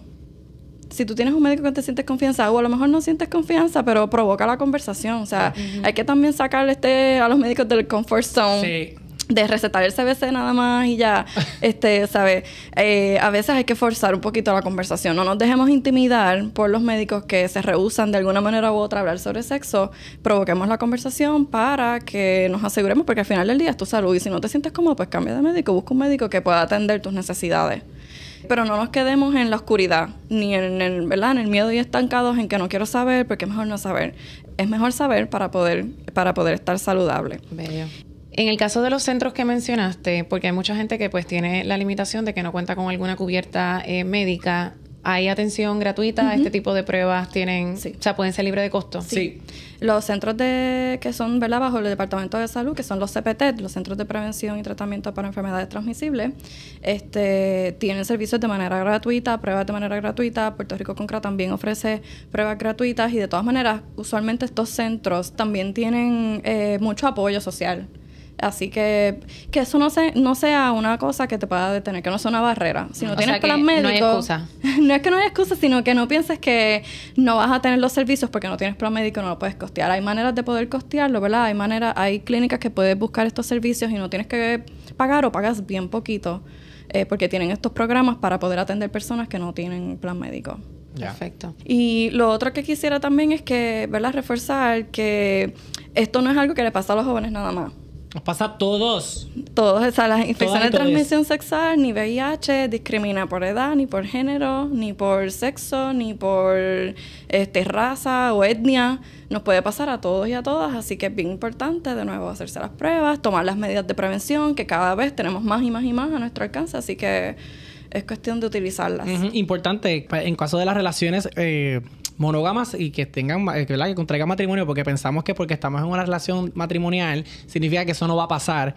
si tú tienes un médico que te sientes confianza o a lo mejor no sientes confianza, pero provoca la conversación. O sea, hay que también sacarle este a los médicos del comfort zone. De recetar el CBC nada más y ya, este, ¿sabes? Eh, a veces hay que forzar un poquito la conversación. No nos dejemos intimidar por los médicos que se rehusan de alguna manera u otra a hablar sobre sexo. Provoquemos la conversación para que nos aseguremos, porque al final del día es tu salud y si no te sientes cómodo, pues cambia de médico, busca un médico que pueda atender tus necesidades. Pero no nos quedemos en la oscuridad, ni en el, ¿verdad? en el miedo y estancados en que no quiero saber porque es mejor no saber. Es mejor saber para poder, para poder estar saludable. En el caso de los centros que mencionaste, porque hay mucha gente que pues tiene la limitación de que no cuenta con alguna cubierta eh, médica, ¿hay atención gratuita? ¿Este tipo de pruebas tienen, o sea, pueden ser libres de costo? sí. Los centros de que son ¿verdad? bajo el Departamento de Salud, que son los CPT, los Centros de Prevención y Tratamiento para Enfermedades Transmisibles, este, tienen servicios de manera gratuita, pruebas de manera gratuita. Puerto Rico Concra también ofrece pruebas gratuitas y de todas maneras, usualmente estos centros también tienen eh, mucho apoyo social. Así que que eso no, se, no sea una cosa que te pueda detener, que no sea una barrera. Si no tienes plan médico... No hay excusa. no es que no hay excusa, sino que no pienses que no vas a tener los servicios porque no tienes plan médico y no lo puedes costear. Hay maneras de poder costearlo, ¿verdad? Hay maneras, hay clínicas que puedes buscar estos servicios y no tienes que pagar o pagas bien poquito eh, porque tienen estos programas para poder atender personas que no tienen plan médico. Perfecto. Y lo otro que quisiera también es que, ¿verdad? Reforzar que esto no es algo que le pasa a los jóvenes nada más. Nos pasa a todos. Todos, o sea, las infecciones de transmisión sexual, ni VIH, discrimina por edad, ni por género, ni por sexo, ni por este, raza o etnia. Nos puede pasar a todos y a todas, así que es bien importante de nuevo hacerse las pruebas, tomar las medidas de prevención, que cada vez tenemos más y más y más a nuestro alcance, así que es cuestión de utilizarlas. Importante, en caso de las relaciones eh, monógamas y que tengan, eh, ¿verdad? que contraigan matrimonio, porque pensamos que porque estamos en una relación matrimonial significa que eso no va a pasar.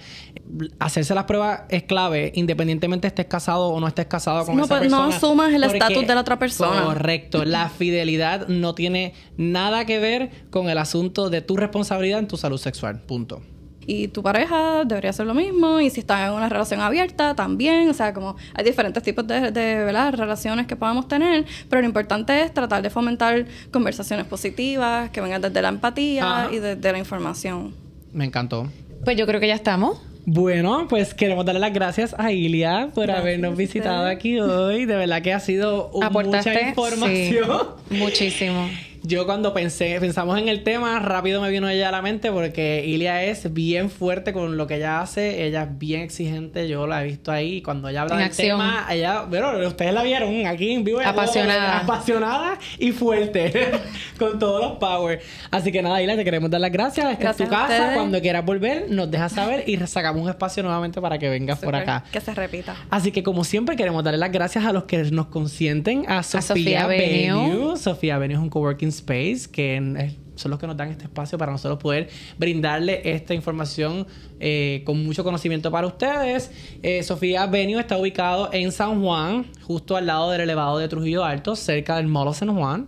Hacerse las pruebas es clave, independientemente estés casado o no estés casado con esa pues, persona. No asumas el estatus de la otra persona. Correcto. La fidelidad no tiene nada que ver con el asunto de tu responsabilidad en tu salud sexual. Punto. Y tu pareja debería hacer lo mismo, y si estás en una relación abierta, también, o sea, como hay diferentes tipos de, de ¿verdad? relaciones que podamos tener, pero lo importante es tratar de fomentar conversaciones positivas, que vengan desde la empatía y desde la información. Me encantó. Pues yo creo que ya estamos. Bueno, pues queremos darle las gracias a Ilia por habernos visitado aquí hoy. De verdad que ha sido mucha información. muchísimo. Yo cuando pensé, pensamos en el tema, rápido me vino ella a la mente porque Ilia es bien fuerte con lo que ella hace, ella es bien exigente, yo la he visto ahí, cuando ella habla del tema, ella, bueno, ustedes la vieron aquí en vivo, apasionada, apasionada y fuerte, con todos los power. Así que nada, Ilia, te queremos dar las gracias, esta es tu casa, cuando quieras volver, nos dejas saber y sacamos un espacio nuevamente para que vengas por acá. Que se repita. Así que como siempre queremos darle las gracias a los que nos consienten, a Sofía, a Sofía Venue es un coworking Space, que son los que nos dan este espacio para nosotros poder brindarle esta información eh, con mucho conocimiento para ustedes. Eh, Sofía Venue está ubicado en San Juan, justo al lado del elevado de Trujillo Alto, cerca del Molo San Juan.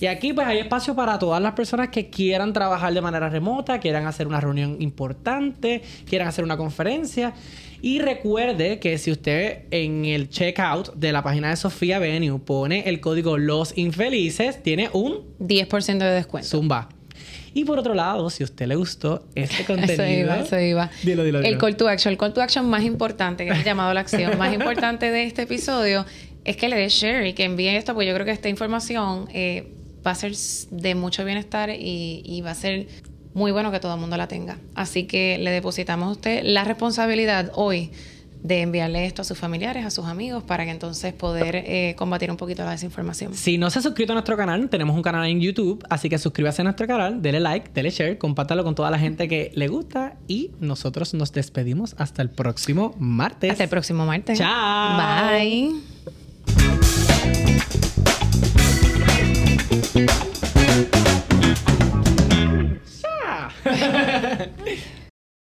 Y aquí pues hay espacio para todas las personas que quieran trabajar de manera remota, quieran hacer una reunión importante, quieran hacer una conferencia. Y recuerde que si usted en el checkout de la página de Sofía Venue pone el código Los Infelices, tiene un 10% de descuento. Zumba. Y por otro lado, si a usted le gustó este contenido... se iba, se iba. Dilo, dilo, El call to action. El call to action más importante, que es el llamado a la acción más importante de este episodio, es que le dé share y que envíe esto, porque yo creo que esta información eh, va a ser de mucho bienestar y, y va a ser muy bueno que todo el mundo la tenga. Así que le depositamos a usted la responsabilidad hoy de enviarle esto a sus familiares, a sus amigos, para que entonces poder eh, combatir un poquito la desinformación. Si no se ha suscrito a nuestro canal, tenemos un canal en YouTube, así que suscríbase a nuestro canal, dele like, dele share, compártalo con toda la gente que le gusta y nosotros nos despedimos hasta el próximo martes. Hasta el próximo martes. Chao. Bye. ハハハハ。